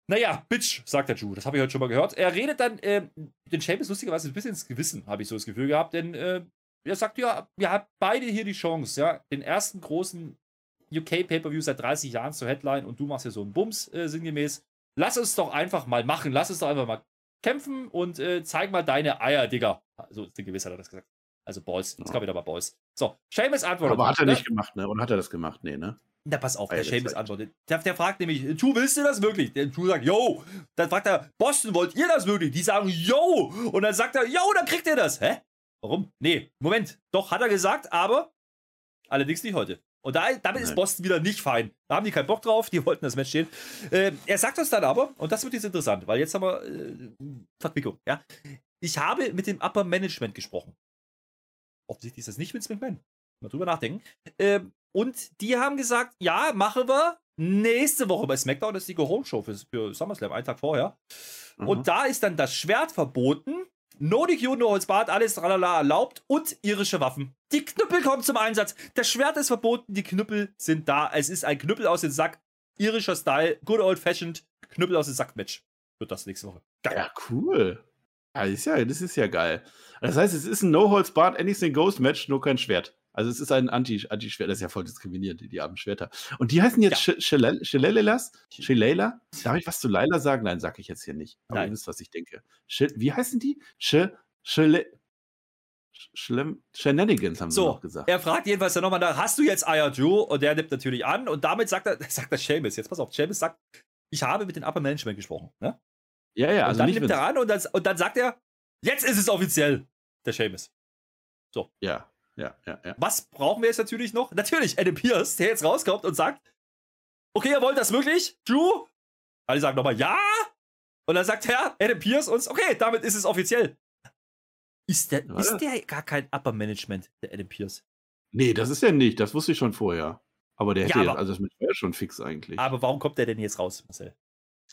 Naja, Bitch, sagt der Drew, das habe ich heute schon mal gehört. Er redet dann äh, den Seamus lustigerweise ein bisschen ins Gewissen, habe ich so das Gefühl gehabt, denn äh, er sagt ja, wir haben beide hier die Chance, ja, den ersten großen UK Pay-Per-View seit 30 Jahren zur Headline und du machst hier so einen Bums, äh, sinngemäß lass es doch einfach mal machen. Lass es doch einfach mal kämpfen und äh, zeig mal deine Eier, Digga. So, ist der Gewiss hat er das gesagt. Also Balls. Jetzt kommt wieder mal Balls. So, Seamus antwortet. Aber hat er ne? nicht gemacht, ne? Und hat er das gemacht? Nee, ne? Na, pass auf, der Seamus antwortet. Der, der, fragt nämlich, Tu, willst du das wirklich? Der Tu sagt, yo. Dann fragt er, Boston, wollt ihr das wirklich? Die sagen, yo. Und dann sagt er, yo, dann kriegt ihr das. Hä? Warum? Nee, Moment. Doch, hat er gesagt, aber allerdings nicht heute. Und da, damit Nein. ist Boston wieder nicht fein. Da haben die keinen Bock drauf, die wollten das Match stehen. Äh, er sagt uns dann aber, und das wird jetzt interessant, weil jetzt haben wir äh, Verquickung, ja. Ich habe mit dem Upper Management gesprochen. Offensichtlich ist das nicht Vince McMahon. Mal drüber nachdenken. Ähm, und die haben gesagt, ja, machen wir nächste Woche bei SmackDown. Das ist die Go-Home-Show für, für SummerSlam, einen Tag vorher. Mhm. Und da ist dann das Schwert verboten. No DQ, no Holz Bart, alles tralala erlaubt und irische Waffen. Die Knüppel kommen zum Einsatz. Das Schwert ist verboten, die Knüppel sind da. Es ist ein Knüppel aus dem Sack. Irischer Style, good old fashioned Knüppel aus dem Sack Match. Wird das nächste Woche. Geil. Ja, cool. Ja, das ist ja geil. Das heißt, es ist ein No Holds Barred Anything Goes Match, nur kein Schwert. Also es ist ein Anti-Schwert, Anti das ist ja voll diskriminierend, die, die armen Schwerter. Und die heißen jetzt ja. Shalelas? Shilela? Darf ich was zu Laila sagen? Nein, sag ich jetzt hier nicht. Aber Nein. ihr wisst, was ich denke. Wie heißen die? Sh Shale Shenanigans haben so, sie noch gesagt. Er fragt jedenfalls dann nochmal nach, hast du jetzt Ayaju? Und der nimmt natürlich an und damit sagt er, sagt er Seamus, jetzt pass auf, Seamus sagt, ich habe mit dem Upper Management gesprochen. Ne? Ja, ja, also und dann nimmt er an und dann, und dann sagt er, jetzt ist es offiziell, der Seamus. So. Ja, ja, ja, ja. Was brauchen wir jetzt natürlich noch? Natürlich Adam Pierce, der jetzt rauskommt und sagt, okay, ihr wollt das wirklich? Drew? Alle sagen nochmal, ja. Und dann sagt er, Adam Pierce uns, okay, damit ist es offiziell. Ist der, ist der gar kein Upper Management, der Adam Pierce? Nee, das ist er nicht. Das wusste ich schon vorher. Aber der hätte ja, aber, also das mit schon fix eigentlich. Aber warum kommt der denn jetzt raus, Marcel?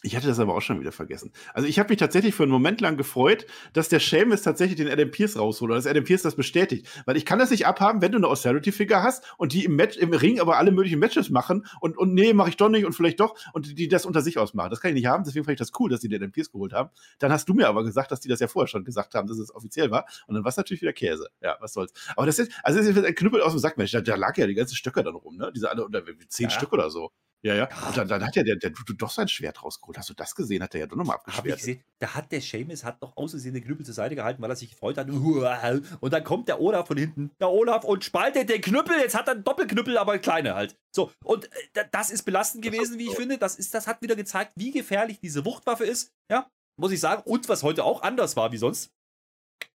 Ich hatte das aber auch schon wieder vergessen. Also ich habe mich tatsächlich für einen Moment lang gefreut, dass der Seamus tatsächlich den Adam Pierce rausholt oder dass Adam Pierce das bestätigt. Weil ich kann das nicht abhaben, wenn du eine Austerity-Figure hast und die im Match, im Ring aber alle möglichen Matches machen und, und nee, mache ich doch nicht und vielleicht doch und die das unter sich ausmachen. Das kann ich nicht haben, deswegen fand ich das cool, dass die den Adam Pierce geholt haben. Dann hast du mir aber gesagt, dass die das ja vorher schon gesagt haben, dass es offiziell war und dann war es natürlich wieder Käse. Ja, was soll's. Aber das ist, also das ist ein Knüppel aus dem Sackmatch. Da, da lag ja die ganzen Stöcke dann rum, ne? Diese alle, oder zehn ja. Stück oder so. Ja, ja. Und dann, dann hat ja der, der Dudu doch sein Schwert rausgeholt. Hast du das gesehen? Hat er ja doch nochmal abgeschwert. Hab ich gesehen. Da hat der Seamus hat noch außersehen den Knüppel zur Seite gehalten, weil er sich gefreut hat. Und dann kommt der Olaf von hinten, der Olaf, und spaltet den Knüppel. Jetzt hat er einen Doppelknüppel, aber kleine halt. So, und äh, das ist belastend gewesen, wie ich finde. Das, ist, das hat wieder gezeigt, wie gefährlich diese Wuchtwaffe ist. Ja, muss ich sagen. Und was heute auch anders war wie sonst.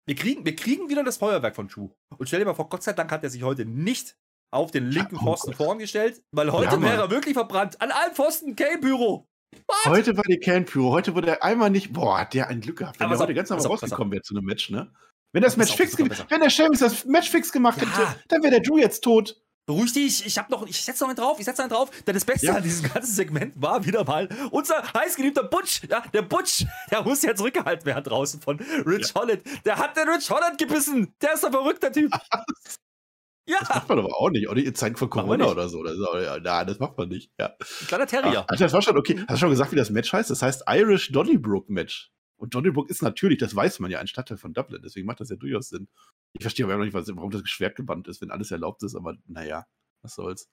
Wir kriegen, wir kriegen wieder das Feuerwerk von Chu. Und stell dir mal vor, Gott sei Dank hat er sich heute nicht auf den linken Pfosten oh vorgestellt, weil heute ja, wäre er wirklich verbrannt. An allen Pfosten Kane-Pyro. Heute war die Kane-Pyro. Heute wurde er einmal nicht. Boah, hat der ein Glück gehabt. Wenn der heute ganz normal rausgekommen wäre zu einem Match, ne? Wenn das Match fix, wenn der Sheamus das Match fix gemacht ja. hätte, dann wäre der Drew jetzt tot. Beruhig dich, ich hab noch, ich setze noch einen drauf, ich setze einen drauf. Denn das Beste ja. an diesem ganzen Segment war wieder mal unser heißgeliebter Butch. Ja, der Butch, der muss ja zurückgehalten werden draußen von Rich ja. Holland. Der hat den Rich Holland gebissen. Der ist ein verrückter Typ. Ja. Das macht man aber auch nicht. Oder in Zeiten von Corona oder so. Das, ja, das macht man nicht. Ja. Kleiner Terrier. Ah, das war schon okay. Hast du schon gesagt, wie das Match heißt? Das heißt Irish Donnybrook Match. Und Donnybrook ist natürlich, das weiß man ja, ein Stadtteil von Dublin. Deswegen macht das ja durchaus Sinn. Ich verstehe aber noch nicht, warum das Schwert gebannt ist, wenn alles erlaubt ist. Aber naja, was soll's.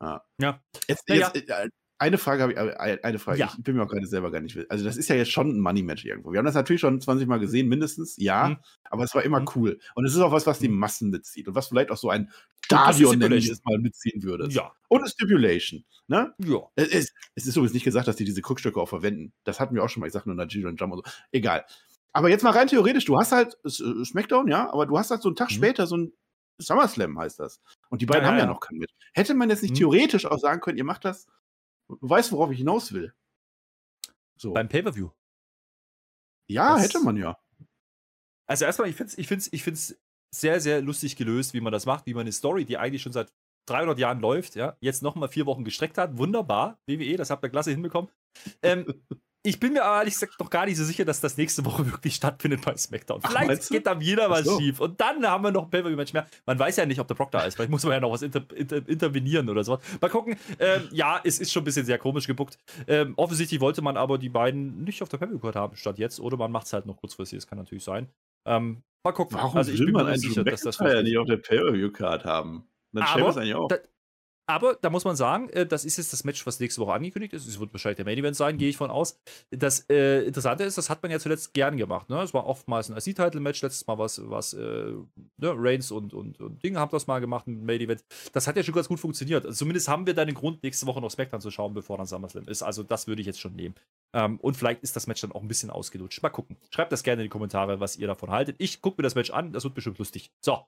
Ah. Ja. Jetzt, jetzt, ja. Eine Frage habe ich, äh, eine Frage. Ja. Ich bin mir auch gerade selber gar nicht. Also, das ist ja jetzt schon ein Money-Match irgendwo. Wir haben das natürlich schon 20 Mal gesehen, mindestens, ja. Mhm. Aber es war immer mhm. cool. Und es ist auch was, was die mhm. Massen mitzieht und was vielleicht auch so ein Stadion, nenne ich es mal, mitziehen würde. Ja. Und eine Stipulation. Ne? Ja. Es ist, es ist übrigens nicht gesagt, dass die diese Krückstücke auch verwenden. Das hatten wir auch schon mal. Ich sage nur Nigerian Jump und so. Egal. Aber jetzt mal rein theoretisch, du hast halt äh, Smackdown, ja, aber du hast halt so einen Tag mhm. später so ein SummerSlam heißt das. Und die beiden ja, haben ja, ja, noch keinen mit. Hätte man jetzt nicht mhm. theoretisch auch sagen können, ihr macht das Du weißt, worauf ich hinaus will. So. Beim Pay-Per-View. Ja, das, hätte man ja. Also erstmal, ich finde es ich find's, ich find's sehr, sehr lustig gelöst, wie man das macht, wie man eine Story, die eigentlich schon seit 300 Jahren läuft, ja, jetzt nochmal vier Wochen gestreckt hat. Wunderbar, WWE, das habt ihr klasse hinbekommen. Ähm, ich bin mir aber ehrlich gesagt noch gar nicht so sicher, dass das nächste Woche wirklich stattfindet bei SmackDown. Vielleicht Ach, geht da wieder was so. schief. Und dann haben wir noch ein Pay-Per-View-Match mehr. Man weiß ja nicht, ob der Brock da ist. Vielleicht muss man ja noch was inter inter intervenieren oder sowas. Mal gucken. Ähm, ja, es ist schon ein bisschen sehr komisch gebuckt. Ähm, offensichtlich wollte man aber die beiden nicht auf der Pay-Per-View-Card haben, statt jetzt. Oder man macht es halt noch kurzfristig. Das kann natürlich sein. Ähm, mal gucken. Warum also ich bin mir nicht sicher, dass das nicht auf der Pay-Per-View-Card haben. Dann aber, eigentlich auch. Da, aber da muss man sagen, äh, das ist jetzt das Match, was nächste Woche angekündigt ist. Es wird wahrscheinlich der Main Event sein, gehe ich von aus. Das äh, Interessante ist, das hat man ja zuletzt gern gemacht. Ne? Es war oftmals ein IC-Title-Match. Letztes Mal was, was äh, ne? Reigns und, und, und Dinge haben das mal gemacht, ein Main Event. Das hat ja schon ganz gut funktioniert. Also zumindest haben wir da den Grund, nächste Woche noch SmackDown zu schauen, bevor dann SummerSlam ist. Also das würde ich jetzt schon nehmen. Ähm, und vielleicht ist das Match dann auch ein bisschen ausgelutscht. Mal gucken. Schreibt das gerne in die Kommentare, was ihr davon haltet. Ich gucke mir das Match an. Das wird bestimmt lustig. So,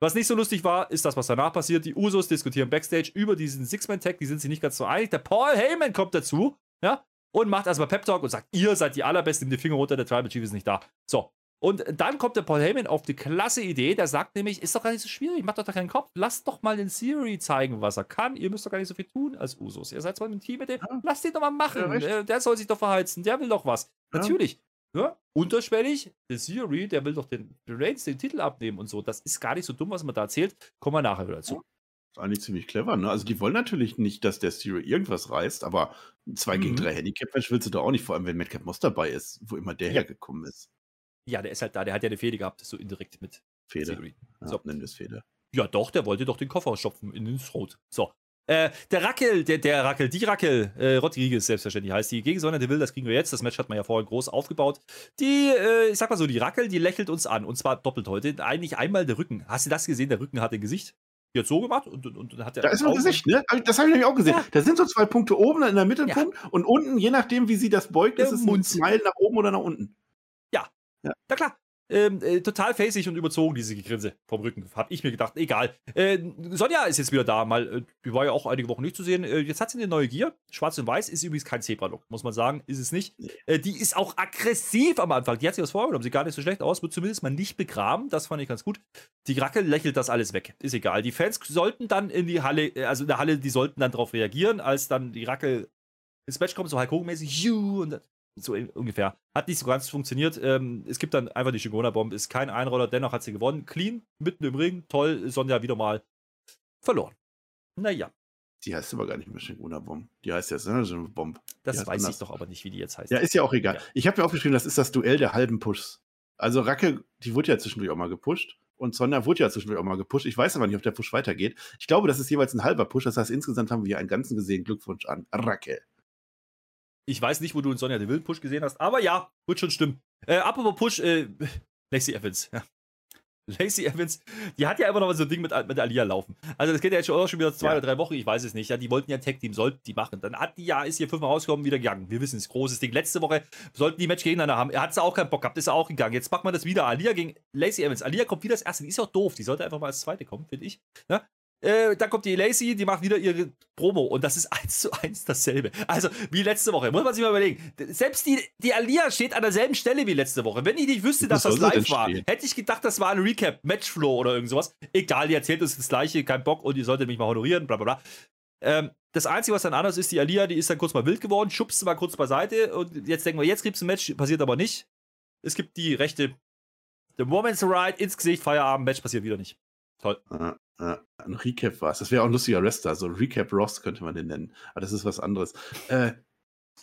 was nicht so lustig war, ist das, was danach passiert. Die Usos diskutieren Backstage über diesen Six-Man-Tag. Die sind sich nicht ganz so einig. Der Paul Heyman kommt dazu, ja, und macht erstmal Pep-Talk und sagt, ihr seid die Allerbesten, nimmt die Finger runter, der Tribal Chief ist nicht da. So. Und dann kommt der Paul Heyman auf die klasse Idee, der sagt nämlich, ist doch gar nicht so schwierig, macht doch da keinen Kopf, lasst doch mal den Theory zeigen, was er kann. Ihr müsst doch gar nicht so viel tun als Usos. Ihr seid zwar im Team mit dem, lasst ihn doch mal machen. Ja, Äh, der soll sich doch verheizen, der will doch was. Ja. Natürlich. Ja, unterschwellig, der Theory, der will doch den Reigns den Titel abnehmen und so. Das ist gar nicht so dumm, was man da erzählt. Kommen wir nachher wieder dazu. Ist eigentlich ziemlich clever, ne? Also die wollen natürlich nicht, dass der Stereo irgendwas reißt, aber ein 2 gegen Mhm. 3 Handicap-Match willst du doch auch nicht, vor allem wenn Madcap Moss dabei ist, wo immer der Ja. hergekommen ist. Ja, der ist halt da, der hat ja eine Fehde gehabt, so indirekt mit Fehde. Theory. Ja, So. Nennen wir es Fehde. Ja, doch, der wollte doch den Koffer stopfen in den Throat. So. Äh, der Rackel, der, der Rackel, die Rackel, äh, Rodriguez selbstverständlich heißt die, gegen Sonja Deville, das kriegen wir jetzt. Das Match hat man ja vorher groß aufgebaut. Die, äh, ich sag mal so, die Rackel, die lächelt uns an. Und zwar doppelt heute. Eigentlich einmal der Rücken. Hast du das gesehen? Der Rücken hat ein Gesicht. Die hat so gemacht und, und, und hat der Da ist ein Gesicht, ne? Das habe ich nämlich auch gesehen. Ja. Da sind so zwei Punkte oben in der Mittelpunkt und unten, je nachdem, wie sie das beugt, Der ist es Mund. ein Smile nach oben oder nach unten. Na klar. Ähm, äh, total facig und überzogen, diese Gegrinse vom Rücken. Hab ich mir gedacht, egal. Äh, Sonja ist jetzt wieder da, mal, äh, die war ja auch einige Wochen nicht zu sehen. Äh, jetzt hat sie eine neue Gier. Schwarz und Weiß ist übrigens kein Zebra-Look, muss man sagen, ist es nicht. Äh, die ist auch aggressiv am Anfang. Die hat sich was vorgenommen, sieht gar nicht so schlecht aus, wird zumindest mal nicht begraben. Das fand ich ganz gut. Die Rackel lächelt das alles weg. Ist egal. Die Fans sollten dann in die Halle, äh, also in der Halle, die sollten dann darauf reagieren, als dann die Rackel ins Match kommt, so Hulk Hogan-mäßig, "Juhu", und so in- ungefähr. Hat nicht so ganz funktioniert. Ähm, es gibt dann einfach die Shigona-Bomb, ist kein Einroller, dennoch hat sie gewonnen. Clean, mitten im Ring, toll, Sonja wieder mal verloren. Naja, Die heißt aber gar nicht mehr Shinguna Bomb. Die heißt ja Synergy Bomb. das weiß anders. ich doch aber nicht, wie die jetzt heißt. Ja, ist ja auch egal. Ja. Ich habe mir aufgeschrieben, das ist das Duell der halben Pushs. Also Racke, die wurde ja zwischendurch auch mal gepusht. Und Sonja wurde ja zwischendurch auch mal gepusht. Ich weiß aber nicht, ob der Push weitergeht. Ich glaube, das ist jeweils ein halber Push. Das heißt, insgesamt haben wir hier einen ganzen gesehen. Glückwunsch an Racke. Ich weiß nicht, wo du in Sonja Deville Push gesehen hast, aber ja, wird schon stimmen. Äh, apropos Push, äh, Lacey Evans, ja. Lacey Evans, die hat ja immer noch so ein Ding mit, mit Alia laufen. Also das geht ja jetzt schon, auch schon wieder zwei Ja. oder drei Wochen, ich weiß es nicht. Ja, die wollten ja ein Tag-Team, sollten die machen. Dann hat die ja, ist hier fünfmal rausgekommen, wieder gegangen. Wir wissen es, großes Ding. Letzte Woche sollten die Match gegeneinander haben. Er hat sie auch keinen Bock gehabt, ist auch gegangen. Jetzt macht man das wieder. Alia gegen Lacey Evans. Alia kommt wieder als erste. Die ist ja auch doof. Die sollte einfach mal als zweite kommen, finde ich. Ja? Äh, dann kommt die Lacey, die macht wieder ihre Promo und das ist eins zu eins dasselbe. Also wie letzte Woche, muss man sich mal überlegen. Selbst die, die Alia steht an derselben Stelle wie letzte Woche. Wenn ich nicht wüsste, dass das live war, hätte ich gedacht, das war ein Recap, Matchflow oder irgend sowas. Egal, die erzählt uns das Gleiche, kein Bock und ihr solltet mich mal honorieren, bla bla bla. Ähm, das Einzige, was dann anders ist, die Alia, die ist dann kurz mal wild geworden, schubst sie mal kurz beiseite und jetzt denken wir, jetzt gibt's ein Match, passiert aber nicht. Es gibt die rechte, the Woman's Right ins Gesicht, Feierabend, Match passiert wieder nicht. Toll. Äh, ein Recap war es. Das wäre auch ein lustiger Wrestler. So Recap Ross könnte man den nennen. Aber das ist was anderes. Äh,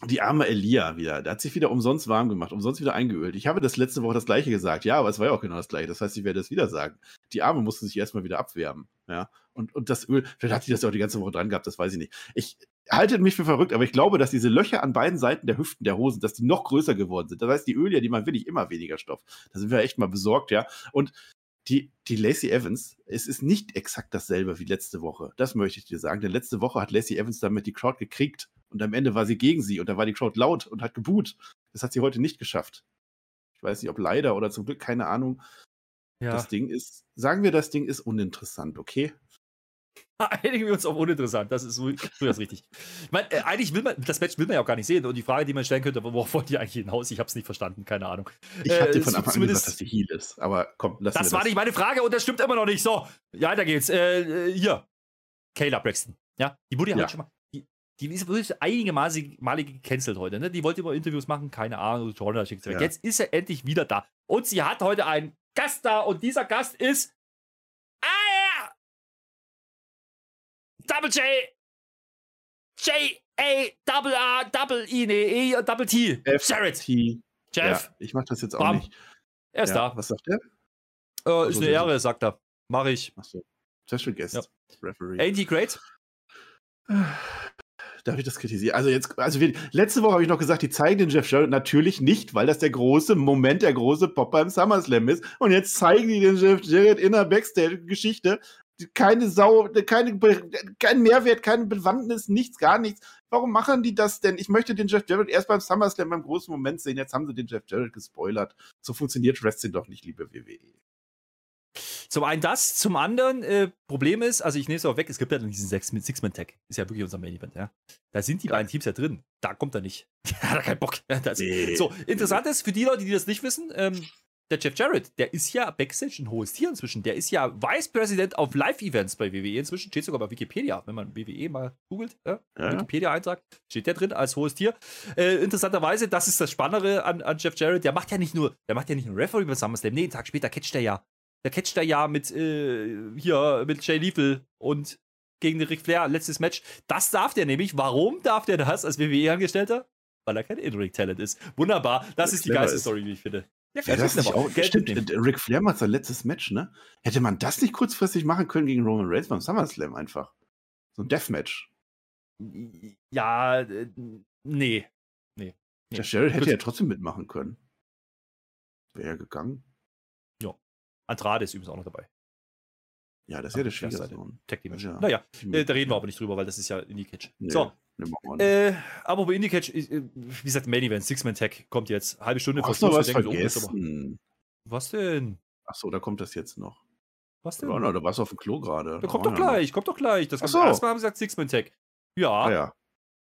die arme Elia wieder. Der hat sich wieder umsonst warm gemacht, umsonst wieder eingeölt. Ich habe das letzte Woche das gleiche gesagt. Ja, aber es war ja auch genau das gleiche. Das heißt, ich werde es wieder sagen. Die Arme musste sich erstmal wieder abwärmen. Ja. Und, und das Öl, vielleicht hat sie das ja auch die ganze Woche dran gehabt, das weiß ich nicht. Ich halte mich für verrückt, aber ich glaube, dass diese Löcher an beiden Seiten der Hüften der Hosen, dass die noch größer geworden sind. Das heißt, die Öle, die man will, ich immer weniger Stoff. Da sind wir echt mal besorgt, ja. Und die, die Lacey Evans, es ist nicht exakt dasselbe wie letzte Woche. Das möchte ich dir sagen. Denn letzte Woche hat Lacey Evans damit die Crowd gekriegt und am Ende war sie gegen sie und da war die Crowd laut und hat geboot. Das hat sie heute nicht geschafft. Ich weiß nicht, ob leider oder zum Glück, keine Ahnung. Ja. Das Ding ist, sagen wir, das Ding ist uninteressant, okay? Einigen wir uns auf uninteressant. Das ist so, so das richtig. Ich meine, äh, eigentlich will man, das Match will man ja auch gar nicht sehen. Und die Frage, die man stellen könnte, worauf wollt ihr eigentlich hinaus? Ich habe es nicht verstanden, keine Ahnung. Ich Äh, habe dir es von Anfang an gesagt, dass die Heal ist. Aber komm, lass Das war nicht meine Frage und das stimmt immer noch nicht. So, ja, weiter geht's. Äh, äh, hier, Kayla Braxton. Ja, die wurde ja, heute schon mal. Die, die ist wirklich einige Male, gecancelt heute. Ne? Die wollte immer Interviews machen, keine Ahnung. Schickt. Ja. Jetzt ist er endlich wieder da. Und sie hat heute einen Gast da und dieser Gast ist. Double J. J. A. Double A. Double I. Nee, E. Double T. F. Jared. T. Jeff. Ja, ich mach das jetzt auch Bam. nicht. Er ist ja, da. Was sagt der? Äh, ist so, eine Ehre, sagt er. Mach ich. Achso. Special Guest. Ja. Referee. Ain't he great? Darf ich das kritisieren? Also jetzt, also wir, letzte Woche habe ich noch gesagt, die zeigen den Jeff Jarrett natürlich nicht, weil das der große Moment, der große Pop beim SummerSlam ist. Und jetzt zeigen die den Jeff Jarrett in der Backstage-Geschichte. Keine Sau, keine, kein Mehrwert, keine Bewandtnis, nichts, gar nichts. Warum machen die das denn? Ich möchte den Jeff Jarrett erst beim SummerSlam beim großen Moment sehen. Jetzt haben sie den Jeff Jarrett gespoilert. So funktioniert Wrestling doch nicht, liebe. WWE. Zum einen das, zum anderen, äh, Problem ist, also ich nehme es auch weg, es gibt ja dann diesen Six- Six-Man-Tag. Ist ja wirklich unser Main-Event, ja. Da sind die beiden Teams ja drin. Da kommt er nicht. Da hat er keinen Bock. Das, Nee. So, interessant ist, für die Leute, die das nicht wissen, ähm, der Jeff Jarrett, der ist ja Backstage ein hohes Tier inzwischen. Der ist ja Vice President auf Live-Events bei WWE inzwischen. Steht sogar bei Wikipedia, wenn man WWE mal googelt. Ja? Ja. Wikipedia-Eintrag steht der drin als hohes Tier. Äh, interessanterweise, das ist das Spannende an, an Jeff Jarrett. Der macht ja nicht nur, der macht ja nicht nur Referee bei SummerSlam. Nee, einen Tag später catcht er ja. Der catcht er ja mit, äh, hier, mit Jay Lethal und gegen den Ric Flair, letztes Match. Das darf der nämlich. Warum darf der das als WWE-Angestellter? Weil er kein In-Ring-Talent ist. Wunderbar. Das ist die geilste. Story, wie ich finde. Ja, Geld das ist auch, Geld stimmt, mitnehmen. äh, Ric Flair macht sein letztes Match, ne? Hätte man das nicht kurzfristig machen können gegen Roman Reigns beim SummerSlam einfach? So ein Deathmatch. Ja, äh, nee. Nee. Der Jarrett hätte ja trotzdem mitmachen können. Wäre ja gegangen. Andrade ist übrigens auch noch dabei. Ja, das ist ja der. Schwiegersohn. Team. Ja. Naja, äh, da reden wir aber nicht drüber, weil das ist ja Indie Catch. Nee, So, nee, äh, aber bei Indie Catch, äh, wie gesagt, Main Event, Six-Man-Tag kommt jetzt. Halbe Stunde Du vor Schluss. was oh, vergessen. Was denn? Achso, da kommt das jetzt noch. Was denn? Ja, na, da warst du auf dem Klo gerade. Da kommt doch gleich, kommt doch gleich. Das Ach kommt, so. Erstmal haben sie gesagt Six-Man-Tag. Ja. Ah, ja.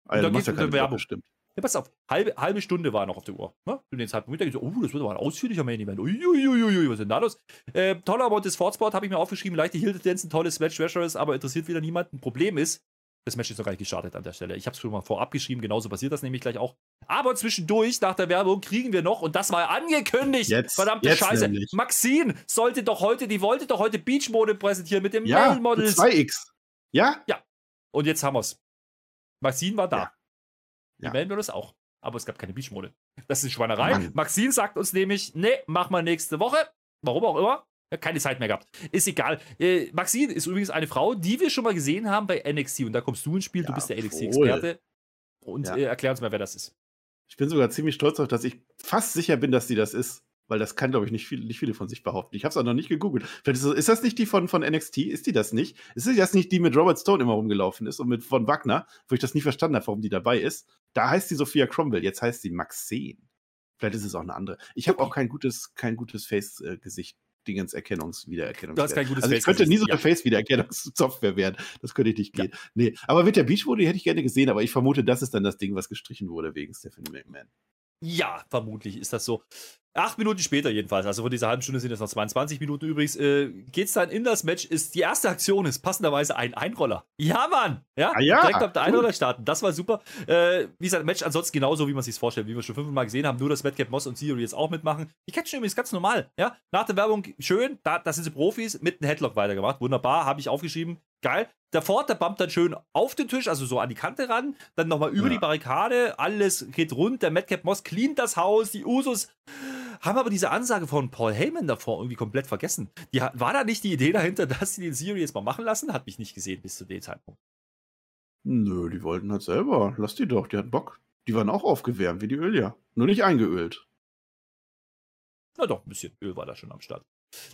Ah, ja, du ja mit keine der Werbung. bestimmt. Ja, pass auf, halbe, halbe Stunde war noch auf der Uhr. Ne? Und den Zeitpunkt, da so, oh, das wird aber ein ausführlicher Main Event. Uiuiuiui, was ist denn da los? Äh, toller Montesport habe ich mir aufgeschrieben, leichte ein tolles Match, Treacherous, aber interessiert wieder niemanden. Problem ist, das Match ist noch gar nicht gestartet an der Stelle. Ich habe es schon mal vorab geschrieben, genauso passiert das nämlich gleich auch. Aber zwischendurch, nach der Werbung, kriegen wir noch, und das war angekündigt, Jetzt, verdammte jetzt Scheiße. nämlich. Maxine sollte doch heute, die wollte doch heute Beach Mode präsentieren mit dem Ja, Male Models. 2x. Ja? Und jetzt haben wir's. Maxine war da. Ja. Die Ja. melden wir das auch. Aber es gab keine Beachmode. Das ist Schweinerei. Mann. Maxine sagt uns nämlich, nee, mach mal nächste Woche. Warum auch immer. Keine Zeit mehr gehabt. Ist egal. Äh, Maxine ist übrigens eine Frau, die wir schon mal gesehen haben bei NXT. Und da kommst du ins Spiel. du Ja, bist der. NXT-Experte. Und Ja. äh, erklär uns mal, wer das ist. Ich bin sogar ziemlich stolz darauf, dass ich fast sicher bin, dass sie das ist. Weil das kann, glaube ich, nicht, viel, nicht viele von sich behaupten. Ich habe es auch noch nicht gegoogelt. Vielleicht ist, das- ist das nicht die von, von NXT? Ist die das nicht? Ist die das nicht die mit Robert Stone immer rumgelaufen ist und mit von Wagner, wo ich das nie verstanden habe, warum die dabei ist? Da heißt sie Sophia Cromwell, jetzt heißt sie Maxine. Vielleicht ist es auch eine andere. Ich habe auch kein gutes, kein gutes Face-Gesicht. Dingens Erkennungs Wiedererkennungs. Du hast kein gutes also ich könnte nie so eine Face-Wiedererkennungssoftware werden. Das könnte ich nicht gehen. Nee, aber mit der Beachbody hätte ich gerne gesehen, aber ich vermute, das ist dann das Ding, was gestrichen wurde wegen Stephanie McMahon. Ja, vermutlich ist das so. Acht Minuten später jedenfalls, also von dieser halben Stunde sind es noch 22 Minuten übrigens, äh, geht's dann in das Match. Ist die erste Aktion ist passenderweise ein Einroller. Ja, Mann! Ja, Ah ja, direkt auf der. Einroller starten. Das war super. Äh, wie gesagt, Match ansonsten genauso, wie man sich vorstellt, wie wir schon fünfmal gesehen haben. Nur, dass Madcap Moss und Theory jetzt auch mitmachen. Die catchen übrigens ganz normal. Ja, nach der Werbung schön, da, das sind sie Profis, mit einem Headlock weitergemacht. Wunderbar, habe ich aufgeschrieben. Geil. Der Ford, der bumpt dann schön auf den Tisch, also so an die Kante ran, dann nochmal über Ja. die Barrikade, alles geht rund, der Madcap Moss cleant das Haus, die Usos haben aber diese Ansage von Paul Heyman davor irgendwie komplett vergessen. Die, war da nicht die Idee dahinter, dass sie den Siri jetzt mal machen lassen? Hat mich nicht gesehen bis zu dem Zeitpunkt. Nö, die wollten halt selber. Lass die doch, die hatten Bock. Die waren auch aufgewärmt, wie die Ölier. Nur nicht eingeölt. Na doch, ein bisschen Öl war da schon am Start.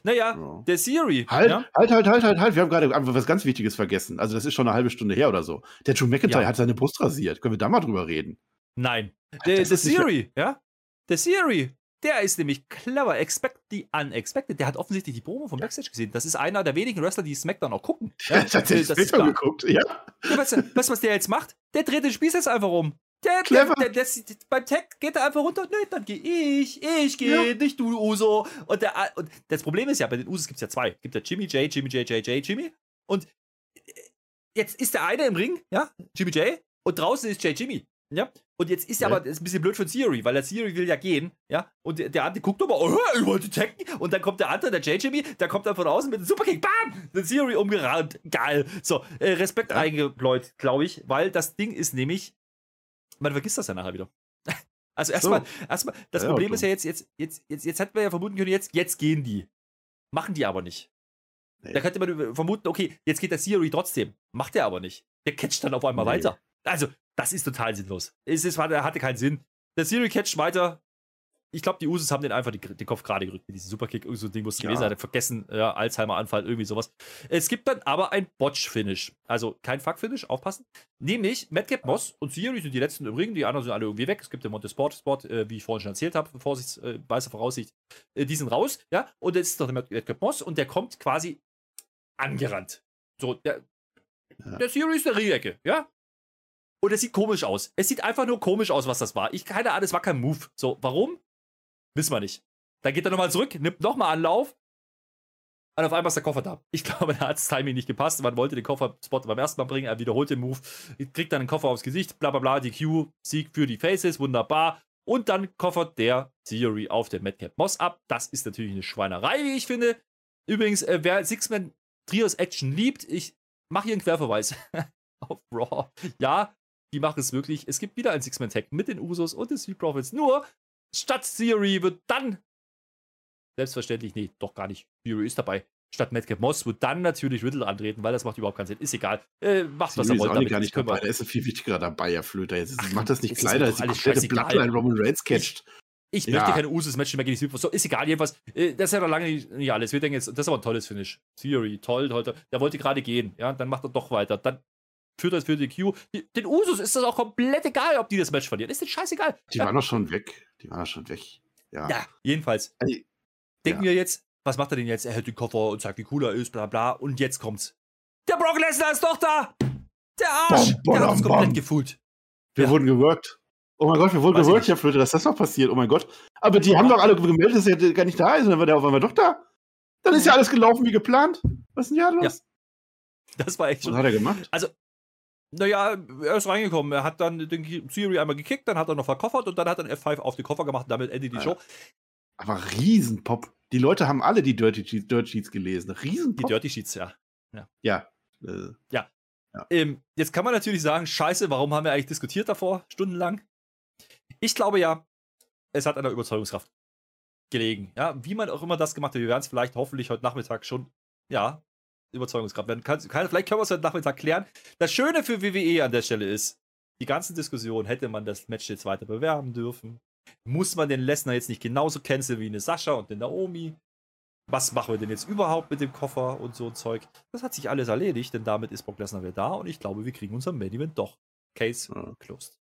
Naja, Ja. der Siri. Halt, ja? halt, halt, halt, halt, halt. Wir haben gerade einfach was ganz Wichtiges vergessen. Also, das ist schon eine halbe Stunde her oder so. Der Drew McIntyre Ja. hat seine Brust rasiert. Können wir da mal drüber reden? Nein. Der, der Siri, ja? Der Siri, der ist nämlich clever. Expect the unexpected. Der hat offensichtlich die Promo vom Backstage gesehen. Das ist einer der wenigen Wrestler, die SmackDown auch gucken. Ja, sich das das ist klar. geguckt. Ja. Ja, weißt, du, weißt du, was der jetzt macht? Der dreht den Spieß jetzt einfach um. Der, Clever. Der, der, der, beim Tag geht er einfach runter. Nee, dann gehe ich. Ich gehe, Ja. nicht du, Uso. Und, der, und das Problem ist ja, bei den Usos gibt es ja zwei. Gibt der Jimmy J, Jimmy J, J, J, Jimmy. Und äh, jetzt ist der eine im Ring, ja, Jimmy J. Und draußen ist J, Jimmy. Ja, und jetzt ist ja Ja. aber das ist ein bisschen blöd für Theory, weil der Theory will ja gehen, ja, und der, der andere guckt aber, oh, ich wollte taggen, und dann kommt der andere, der J. Jimmy, der kommt dann von außen mit dem Superkick, bam, der Theory umgerannt, geil. So, äh, Respekt Ja. eingebläut, glaube ich, weil das Ding ist nämlich, man vergisst das ja nachher wieder. Also erstmal, erstmal, das Ja, Problem ist ja jetzt, jetzt, jetzt, jetzt, jetzt hätten wir ja vermuten können, jetzt, jetzt gehen die. Machen die aber nicht. Nee. Da könnte man vermuten, okay, jetzt geht der Theory trotzdem. Macht er aber nicht. Der catcht dann auf einmal Nee. weiter. Also, das ist total sinnlos. Es ist, er hatte keinen Sinn. Der Theory catcht weiter. Ich glaube, die Usos haben den einfach den Kopf gerade gerückt mit diesem Superkick. Irgend so ein Ding muss es Ja. gewesen sein. Vergessen, ja, Alzheimer-Anfall, irgendwie sowas. Es gibt dann aber ein Botch-Finish. Also kein Fuck-Finish, aufpassen. Nämlich Madcap Moss und Theory sind die letzten Ring. Die anderen sind alle irgendwie weg. Es gibt den Montesport-Spot, äh, wie ich vorhin schon erzählt habe, Vorsicht, äh, weiße Voraussicht. Äh, die sind raus, ja. Und jetzt ist doch der Madcap Moss und der kommt quasi angerannt. So, der, Ja. der Theory ist der Ringecke, ja. Und es sieht komisch aus. Es sieht einfach nur komisch aus, was das war. Ich keine Ahnung, es war kein Move. So, warum? Wissen wir nicht. Dann geht er nochmal zurück, nimmt nochmal Anlauf. Und auf einmal ist der Koffer da. Ich glaube, da hat das Timing nicht gepasst. Man wollte den Koffer-Spot beim ersten Mal bringen. Er wiederholt den Move, kriegt dann den Koffer aufs Gesicht, bla bla bla. Die Q, Sieg für die Faces, wunderbar. Und dann koffert der Theory auf den Madcap Moss ab. Das ist natürlich eine Schweinerei, wie ich finde. Übrigens, äh, wer Six-Man Trios Action liebt, ich mache hier einen Querverweis auf Raw. Ja, die machen es wirklich. Es gibt wieder ein Six-Man-Tag mit den Usos und den Street Profits. Nur statt Theory wird dann selbstverständlich, nee, doch gar nicht. Theory ist dabei. Statt Madcap Moss wird dann natürlich Riddle antreten, weil das macht überhaupt keinen Sinn. Ist egal. Äh, macht was er wollt. Damit. Gar nicht dabei. Der ist viel wichtiger dabei, Herr Flöter. Jetzt Ach, macht das nicht kleiner, als die komplette Bloodline Roman Reigns catcht. Ich, ich ja. möchte keine Usos-Match mehr gegen die. So, ist egal, jedenfalls. Äh, das ist ja noch lange nicht, nicht alles. Wir denken jetzt, das ist aber ein tolles Finish. Theory, toll, toll, toll. Der wollte gerade gehen. Ja, dann macht er doch weiter. Dann führt das für die Q. Den Usos ist das auch komplett egal, ob die das Match verlieren. Ist das scheißegal. Die ja. waren doch schon weg. Die waren doch schon weg. Ja, ja jedenfalls. Also, denken ja. wir jetzt, was macht er denn jetzt? Er hält den Koffer und sagt, wie cool er ist, bla bla. Und jetzt kommt's. Der Brock Lesnar ist doch da! Der Arsch! Bom, bom, der hat uns komplett gefühlt. Wir ja. wurden geworkt. Oh mein Gott, wir wurden geworkt, Herr Flöte, dass das noch passiert. Oh mein Gott. Aber die haben doch alle gemeldet, dass er gar nicht da ist. Und dann war der auf einmal doch da. Dann ist ja alles gelaufen wie geplant. Was ist denn hier los? Ja. Das war echt schon. Was hat er gemacht? Also, naja, er ist reingekommen. Er hat dann den Theory einmal gekickt, dann hat er noch verkoffert und dann hat er einen F5 auf den Koffer gemacht damit endet die Show. Aber Riesenpop. Die Leute haben alle die Dirty Sheets, Dirt Sheets gelesen. Riesenpop. Die Dirty Sheets, ja. Ja. Ja. Äh, ja. ja. Ähm, jetzt kann man natürlich sagen, scheiße, warum haben wir eigentlich diskutiert davor, stundenlang? Ich glaube ja, es hat an der Überzeugungskraft gelegen. Ja, wie man auch immer das gemacht hat, wir werden es vielleicht hoffentlich heute Nachmittag schon, ja, Überzeugungskraft werden. Kann, kann, vielleicht können wir es heute Nachmittag klären. Das Schöne für WWE an der Stelle ist, die ganzen Diskussionen, hätte man das Match jetzt weiter bewerben dürfen? Muss man den Lesnar jetzt nicht genauso canceln wie eine Sascha und eine Naomi? Was machen wir denn jetzt überhaupt mit dem Koffer und so ein Zeug? Das hat sich alles erledigt, denn damit ist Brock Lesnar wieder da und ich glaube, wir kriegen unser Main Event doch. Case ja. closed.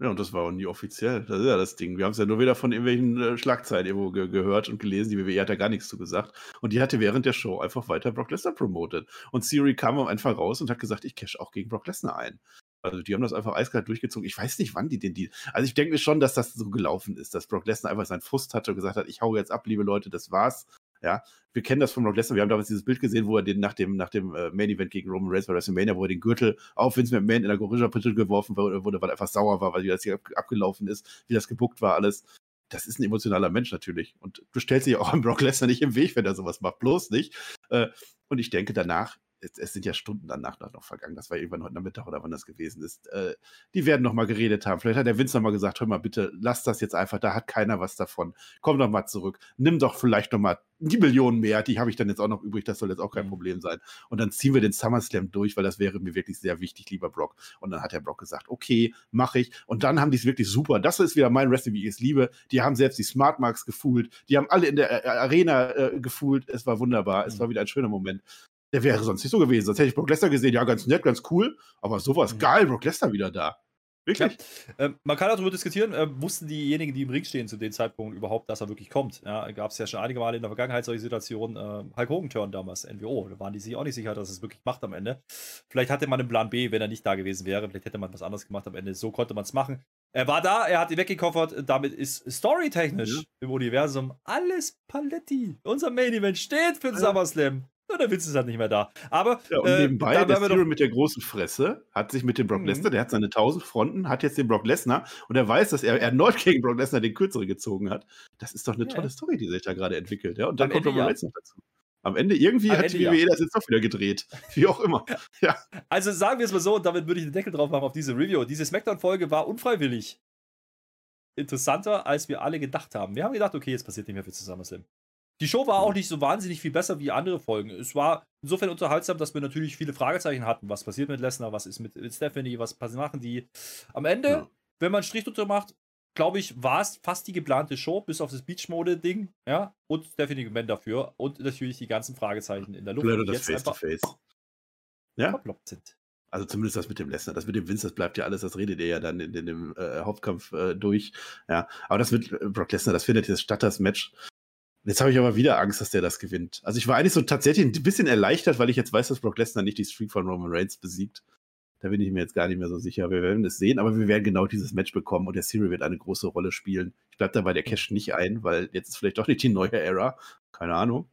Ja, und das war auch nie offiziell. Das ist ja das Ding. Wir haben es ja nur wieder von irgendwelchen äh, Schlagzeilen irgendwo ge gehört und gelesen. Die WWE hat ja gar nichts zu gesagt. Und die hatte während der Show einfach weiter Brock Lesnar promotet. Und Siri kam einfach raus und hat gesagt, ich cash auch gegen Brock Lesnar ein. Also die haben das einfach eiskalt durchgezogen. Ich weiß nicht, wann die den Deal. Also ich denke mir schon, dass das so gelaufen ist, dass Brock Lesnar einfach seinen Frust hatte und gesagt hat, ich hau jetzt ab, liebe Leute, das war's. Ja, wir kennen das von Brock Lesnar. Wir haben damals dieses Bild gesehen, wo er den nach dem, nach dem äh, Main Event gegen Roman Reigns bei WrestleMania, wo er den Gürtel auf Vince McMahon in der Gorilla-Pütte geworfen wurde, weil er einfach sauer war, weil das hier abgelaufen ist, wie das gebuckt war, alles. Das ist ein emotionaler Mensch natürlich. Und du stellst dich auch an Brock Lesnar nicht im Weg, wenn er sowas macht. Bloß nicht. Äh, und ich denke, danach es, es, sind ja Stunden danach noch vergangen, das war irgendwann heute Nachmittag oder wann das gewesen ist. Äh, die werden noch mal geredet haben. Vielleicht hat der Vince noch mal gesagt, hör mal bitte, lass das jetzt einfach, da hat keiner was davon. Komm doch mal zurück. Nimm doch vielleicht noch mal die Millionen mehr, die habe ich dann jetzt auch noch übrig, das soll jetzt auch kein mhm. Problem sein. Und dann ziehen wir den SummerSlam durch, weil das wäre mir wirklich sehr wichtig, lieber Brock. Und dann hat der Brock gesagt, okay, mache ich. Und dann haben die es wirklich super. Das ist wieder mein Wrestling, wie ich es liebe. Die haben selbst die Smart Marks gefühlt. Die haben alle in der Arena äh, gefühlt. Es war wunderbar. Es mhm. war wieder ein schöner Moment. Der wäre sonst nicht so gewesen. Sonst hätte ich Brock Lesnar gesehen, ja, ganz nett, ganz cool. Aber sowas mhm. geil, Brock Lesnar wieder da. Wirklich? Ähm, man kann darüber diskutieren, äh, wussten diejenigen, die im Ring stehen zu dem Zeitpunkt überhaupt, dass er wirklich kommt. Ja, Gab es ja schon einige Male in der Vergangenheit solche Situationen. Äh, Hulk Hogan-Turn damals, NWO, da waren die sich auch nicht sicher, dass es wirklich macht am Ende. Vielleicht hatte man einen Plan B, wenn er nicht da gewesen wäre. Vielleicht hätte man was anderes gemacht am Ende. So konnte man es machen. Er war da, er hat ihn weggekoffert. Damit ist storytechnisch ja. im Universum alles Paletti. Unser Main Event steht für den. SummerSlam. Na, der Witz ist halt nicht mehr da. Aber ja, und äh, nebenbei, äh, der Cyril mit der großen Fresse hat sich mit dem Brock mhm. Lesnar, der hat seine tausend Fronten, hat jetzt den Brock Lesnar und er weiß, dass er erneut gegen Brock Lesnar den kürzeren gezogen hat. Das ist doch eine ja. tolle Story, die sich da gerade entwickelt. Ja? Und dann Am kommt Roman Reigns noch dazu. Am Ende irgendwie Am hat Ende, die WWE ja. das jetzt doch wieder gedreht. Wie auch immer. ja. Also sagen wir es mal so, und damit würde ich den Deckel drauf machen auf diese Review. Diese Smackdown-Folge war unfreiwillig interessanter, als wir alle gedacht haben. Wir haben gedacht, okay, jetzt passiert nicht mehr viel SummerSlam. Die Show war auch nicht so wahnsinnig viel besser wie andere Folgen. Es war insofern unterhaltsam, dass wir natürlich viele Fragezeichen hatten. Was passiert mit Lesnar? Was ist mit, Stephanie? Was machen die? Am Ende, ja. wenn man einen Strich drunter macht, glaube ich, war es fast die geplante Show, bis auf das Beach-Mode-Ding, ja, und Stephanie McMahon dafür und natürlich die ganzen Fragezeichen in der Luft, die das Face to Face. Ja. sind. Also zumindest das mit dem Lesnar, das mit dem Vince, das bleibt ja alles, das redet ihr ja dann in, in dem äh, Hauptkampf äh, durch. Ja, aber das mit Brock Lesnar, das findet jetzt statt, das Match. Jetzt habe ich aber wieder Angst, dass der das gewinnt. Also ich war eigentlich so tatsächlich ein bisschen erleichtert, weil ich jetzt weiß, dass Brock Lesnar nicht die Streak von Roman Reigns besiegt. Da bin ich mir jetzt gar nicht mehr so sicher. Wir werden es sehen, aber wir werden genau dieses Match bekommen und der Cyril wird eine große Rolle spielen. Ich bleibe dabei der Cash nicht ein, weil jetzt ist vielleicht doch nicht die neue Era. Keine Ahnung.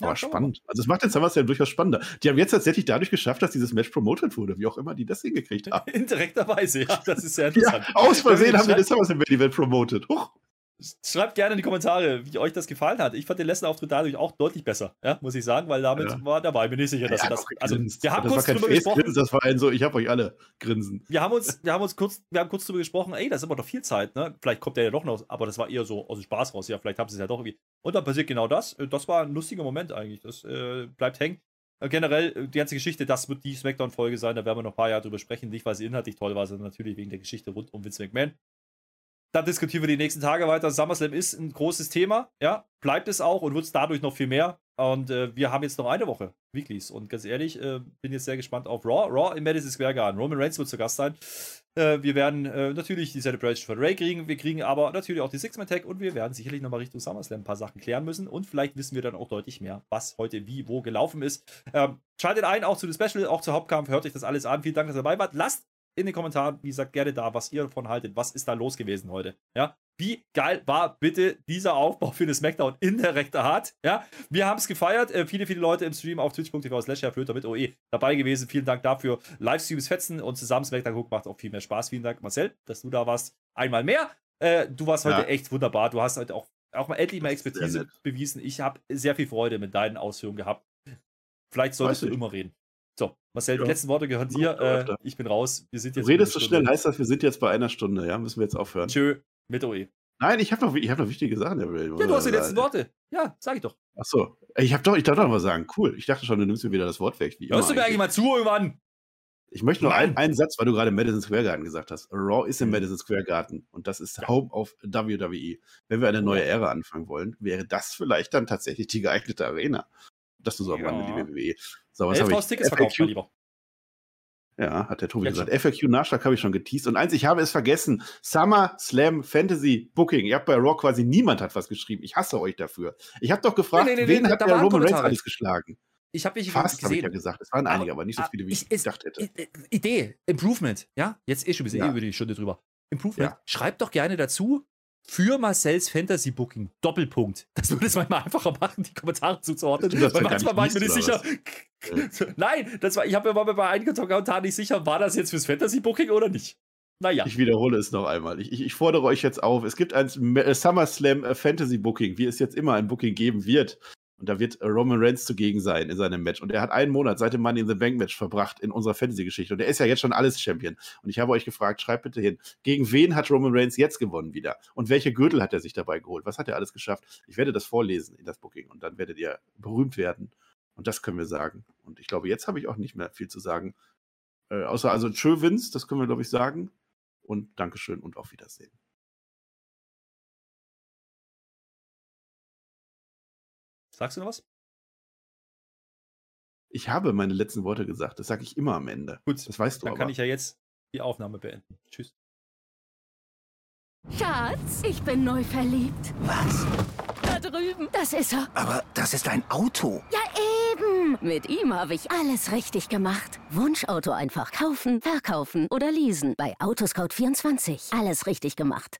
Aber ja, spannend. Also es macht was ja durchaus spannender. Die haben jetzt tatsächlich dadurch geschafft, dass dieses Match promoted wurde, wie auch immer die das hingekriegt haben. Indirekterweise, ja, das ist sehr interessant. ja, aus Versehen haben die das Summerslam Event promoted. Huch. Schreibt gerne in die Kommentare, wie euch das gefallen hat. Ich fand den letzten Auftritt dadurch auch deutlich besser, ja, muss ich sagen, weil damit ja. war dabei, bin ich sicher, dass ja, das. Also, wir haben das kurz drüber gesprochen. Grinsen, das war ein so, ich habe euch alle grinsen. Wir haben uns, wir haben uns kurz, wir haben kurz drüber gesprochen, ey, da ist immer noch viel Zeit, ne? Vielleicht kommt der ja doch noch, aber das war eher so aus dem Spaß raus, ja, vielleicht haben sie es ja doch irgendwie. Und dann passiert genau das. Das war ein lustiger Moment eigentlich. Das äh, bleibt hängen. Äh, generell, äh, die ganze Geschichte, das wird die Smackdown-Folge sein, da werden wir noch ein paar Jahre drüber sprechen. Nicht, weil sie inhaltlich toll war, sondern natürlich wegen der Geschichte rund um Vince McMahon. Da diskutieren wir die nächsten Tage weiter. SummerSlam ist ein großes Thema, ja, bleibt es auch und wird es dadurch noch viel mehr. Und äh, wir haben jetzt noch eine Woche Weeklies. Und ganz ehrlich, äh, bin jetzt sehr gespannt auf Raw. Raw im Madison Square Garden. Roman Reigns wird zu Gast sein. Äh, wir werden äh, natürlich die Celebration von Ray kriegen. Wir kriegen aber natürlich auch die Six-Man-Tag und wir werden sicherlich nochmal Richtung SummerSlam ein paar Sachen klären müssen. Und vielleicht wissen wir dann auch deutlich mehr, was heute wie wo gelaufen ist. Ähm, schaltet ein, auch zu dem Special, auch zur Hauptkampf. Hört euch das alles an. Vielen Dank, dass ihr dabei wart. Lasst in den Kommentaren, wie gesagt, gerne da, was ihr davon haltet. Was ist da los gewesen heute? Ja, wie geil war bitte dieser Aufbau für eine Smackdown in der rechten Hart? Ja, wir haben es gefeiert. Äh, viele, viele Leute im Stream auf twitch.tv slash Flöter mit OE dabei gewesen. Vielen Dank dafür. Livestream ist fetzen und zusammen Smackdown gucken macht auch viel mehr Spaß. Vielen Dank, Marcel, dass du da warst. Einmal mehr. Äh, du warst heute ja. echt wunderbar. Du hast heute auch, auch mal endlich mal Expertise bewiesen. Ich habe sehr viel Freude mit deinen Ausführungen gehabt. Vielleicht solltest du immer reden. So, Marcel, ja. die letzten Worte gehören dir. Äh, ich bin raus. Wir sind jetzt. Du redest so schnell, heißt das, wir sind jetzt bei einer Stunde, ja? Müssen wir jetzt aufhören. Tschö, mit OE. Nein, ich habe noch, hab noch wichtige Sachen, Herr Ja, du hast die letzten Worte. Ja, sag ich doch. Ach so. Ich habe doch, ich darf doch mal sagen, cool. Ich dachte schon, du nimmst mir wieder das Wort weg. Hörst du mir eigentlich mal zu irgendwann? Ich möchte noch einen, einen, Satz, weil du gerade Madison Square Garden gesagt hast. Raw ist im. Madison Square Garden und das ist ja. Home of WWE. Wenn wir eine neue Ära anfangen wollen, wäre das vielleicht dann tatsächlich die geeignete Arena. Das nur so am ja. Rande, die WWE. So, was habe ich? Tickets verkauft, mein Lieber. Ja, hat der Tobi Jetzt gesagt. FAQ-Nachschlag habe ich schon geteased. Und eins, ich habe es vergessen. Summer Slam Fantasy Booking. Ihr habt bei Raw quasi niemand hat was geschrieben. Ich hasse euch dafür. Ich habe doch gefragt, nee, nee, nee, wen hat der Roman Reigns alles geschlagen? Ich habe mich Fast, habe ich ja gesagt. Es waren einige, aber, aber nicht so viele, wie ich, ich gedacht hätte. Idee, Improvement. Ja, jetzt eh schon ein bisschen ja. über die Stunde drüber. Improvement. Ja. Schreibt doch gerne dazu, für Marcells Fantasy Booking. Doppelpunkt. Das würde es manchmal einfacher machen, die Kommentare zuzuordnen. Weil manchmal war ich mir nicht sicher. Nein, das war, ich habe mir mal bei einigen Kommentaren nicht sicher, war das jetzt fürs Fantasy Booking oder nicht? Naja. Ich wiederhole es noch einmal. Ich, ich, ich fordere euch jetzt auf. Es gibt ein SummerSlam äh, Fantasy Booking, wie es jetzt immer ein Booking geben wird. Und da wird äh, Roman Reigns zugegen sein in seinem Match. Und er hat einen Monat seit dem Money in the Bank Match verbracht in unserer Fantasy-Geschichte. Und er ist ja jetzt schon alles Champion. Und ich habe euch gefragt, schreibt bitte hin, gegen wen hat Roman Reigns jetzt gewonnen wieder? Und welche Gürtel hat er sich dabei geholt? Was hat er alles geschafft? Ich werde das vorlesen in das Booking. Und dann werdet ihr berühmt werden. Und das können wir sagen. Und ich glaube, jetzt habe ich auch nicht mehr viel zu sagen. Äh, außer also Tschö Vince, das können wir, glaube ich, sagen. Und Dankeschön und auf Wiedersehen. Sagst du noch was? Ich habe meine letzten Worte gesagt. Das sage ich immer am Ende. Gut, das weißt du Dann aber. kann ich ja jetzt die Aufnahme beenden. Tschüss. Schatz, ich bin neu verliebt. Was? Da drüben. Das ist er. Aber das ist ein Auto. Ja, eben. Mit ihm habe ich alles richtig gemacht. Wunschauto einfach kaufen, verkaufen oder leasen. Bei Autoscout24. Alles richtig gemacht.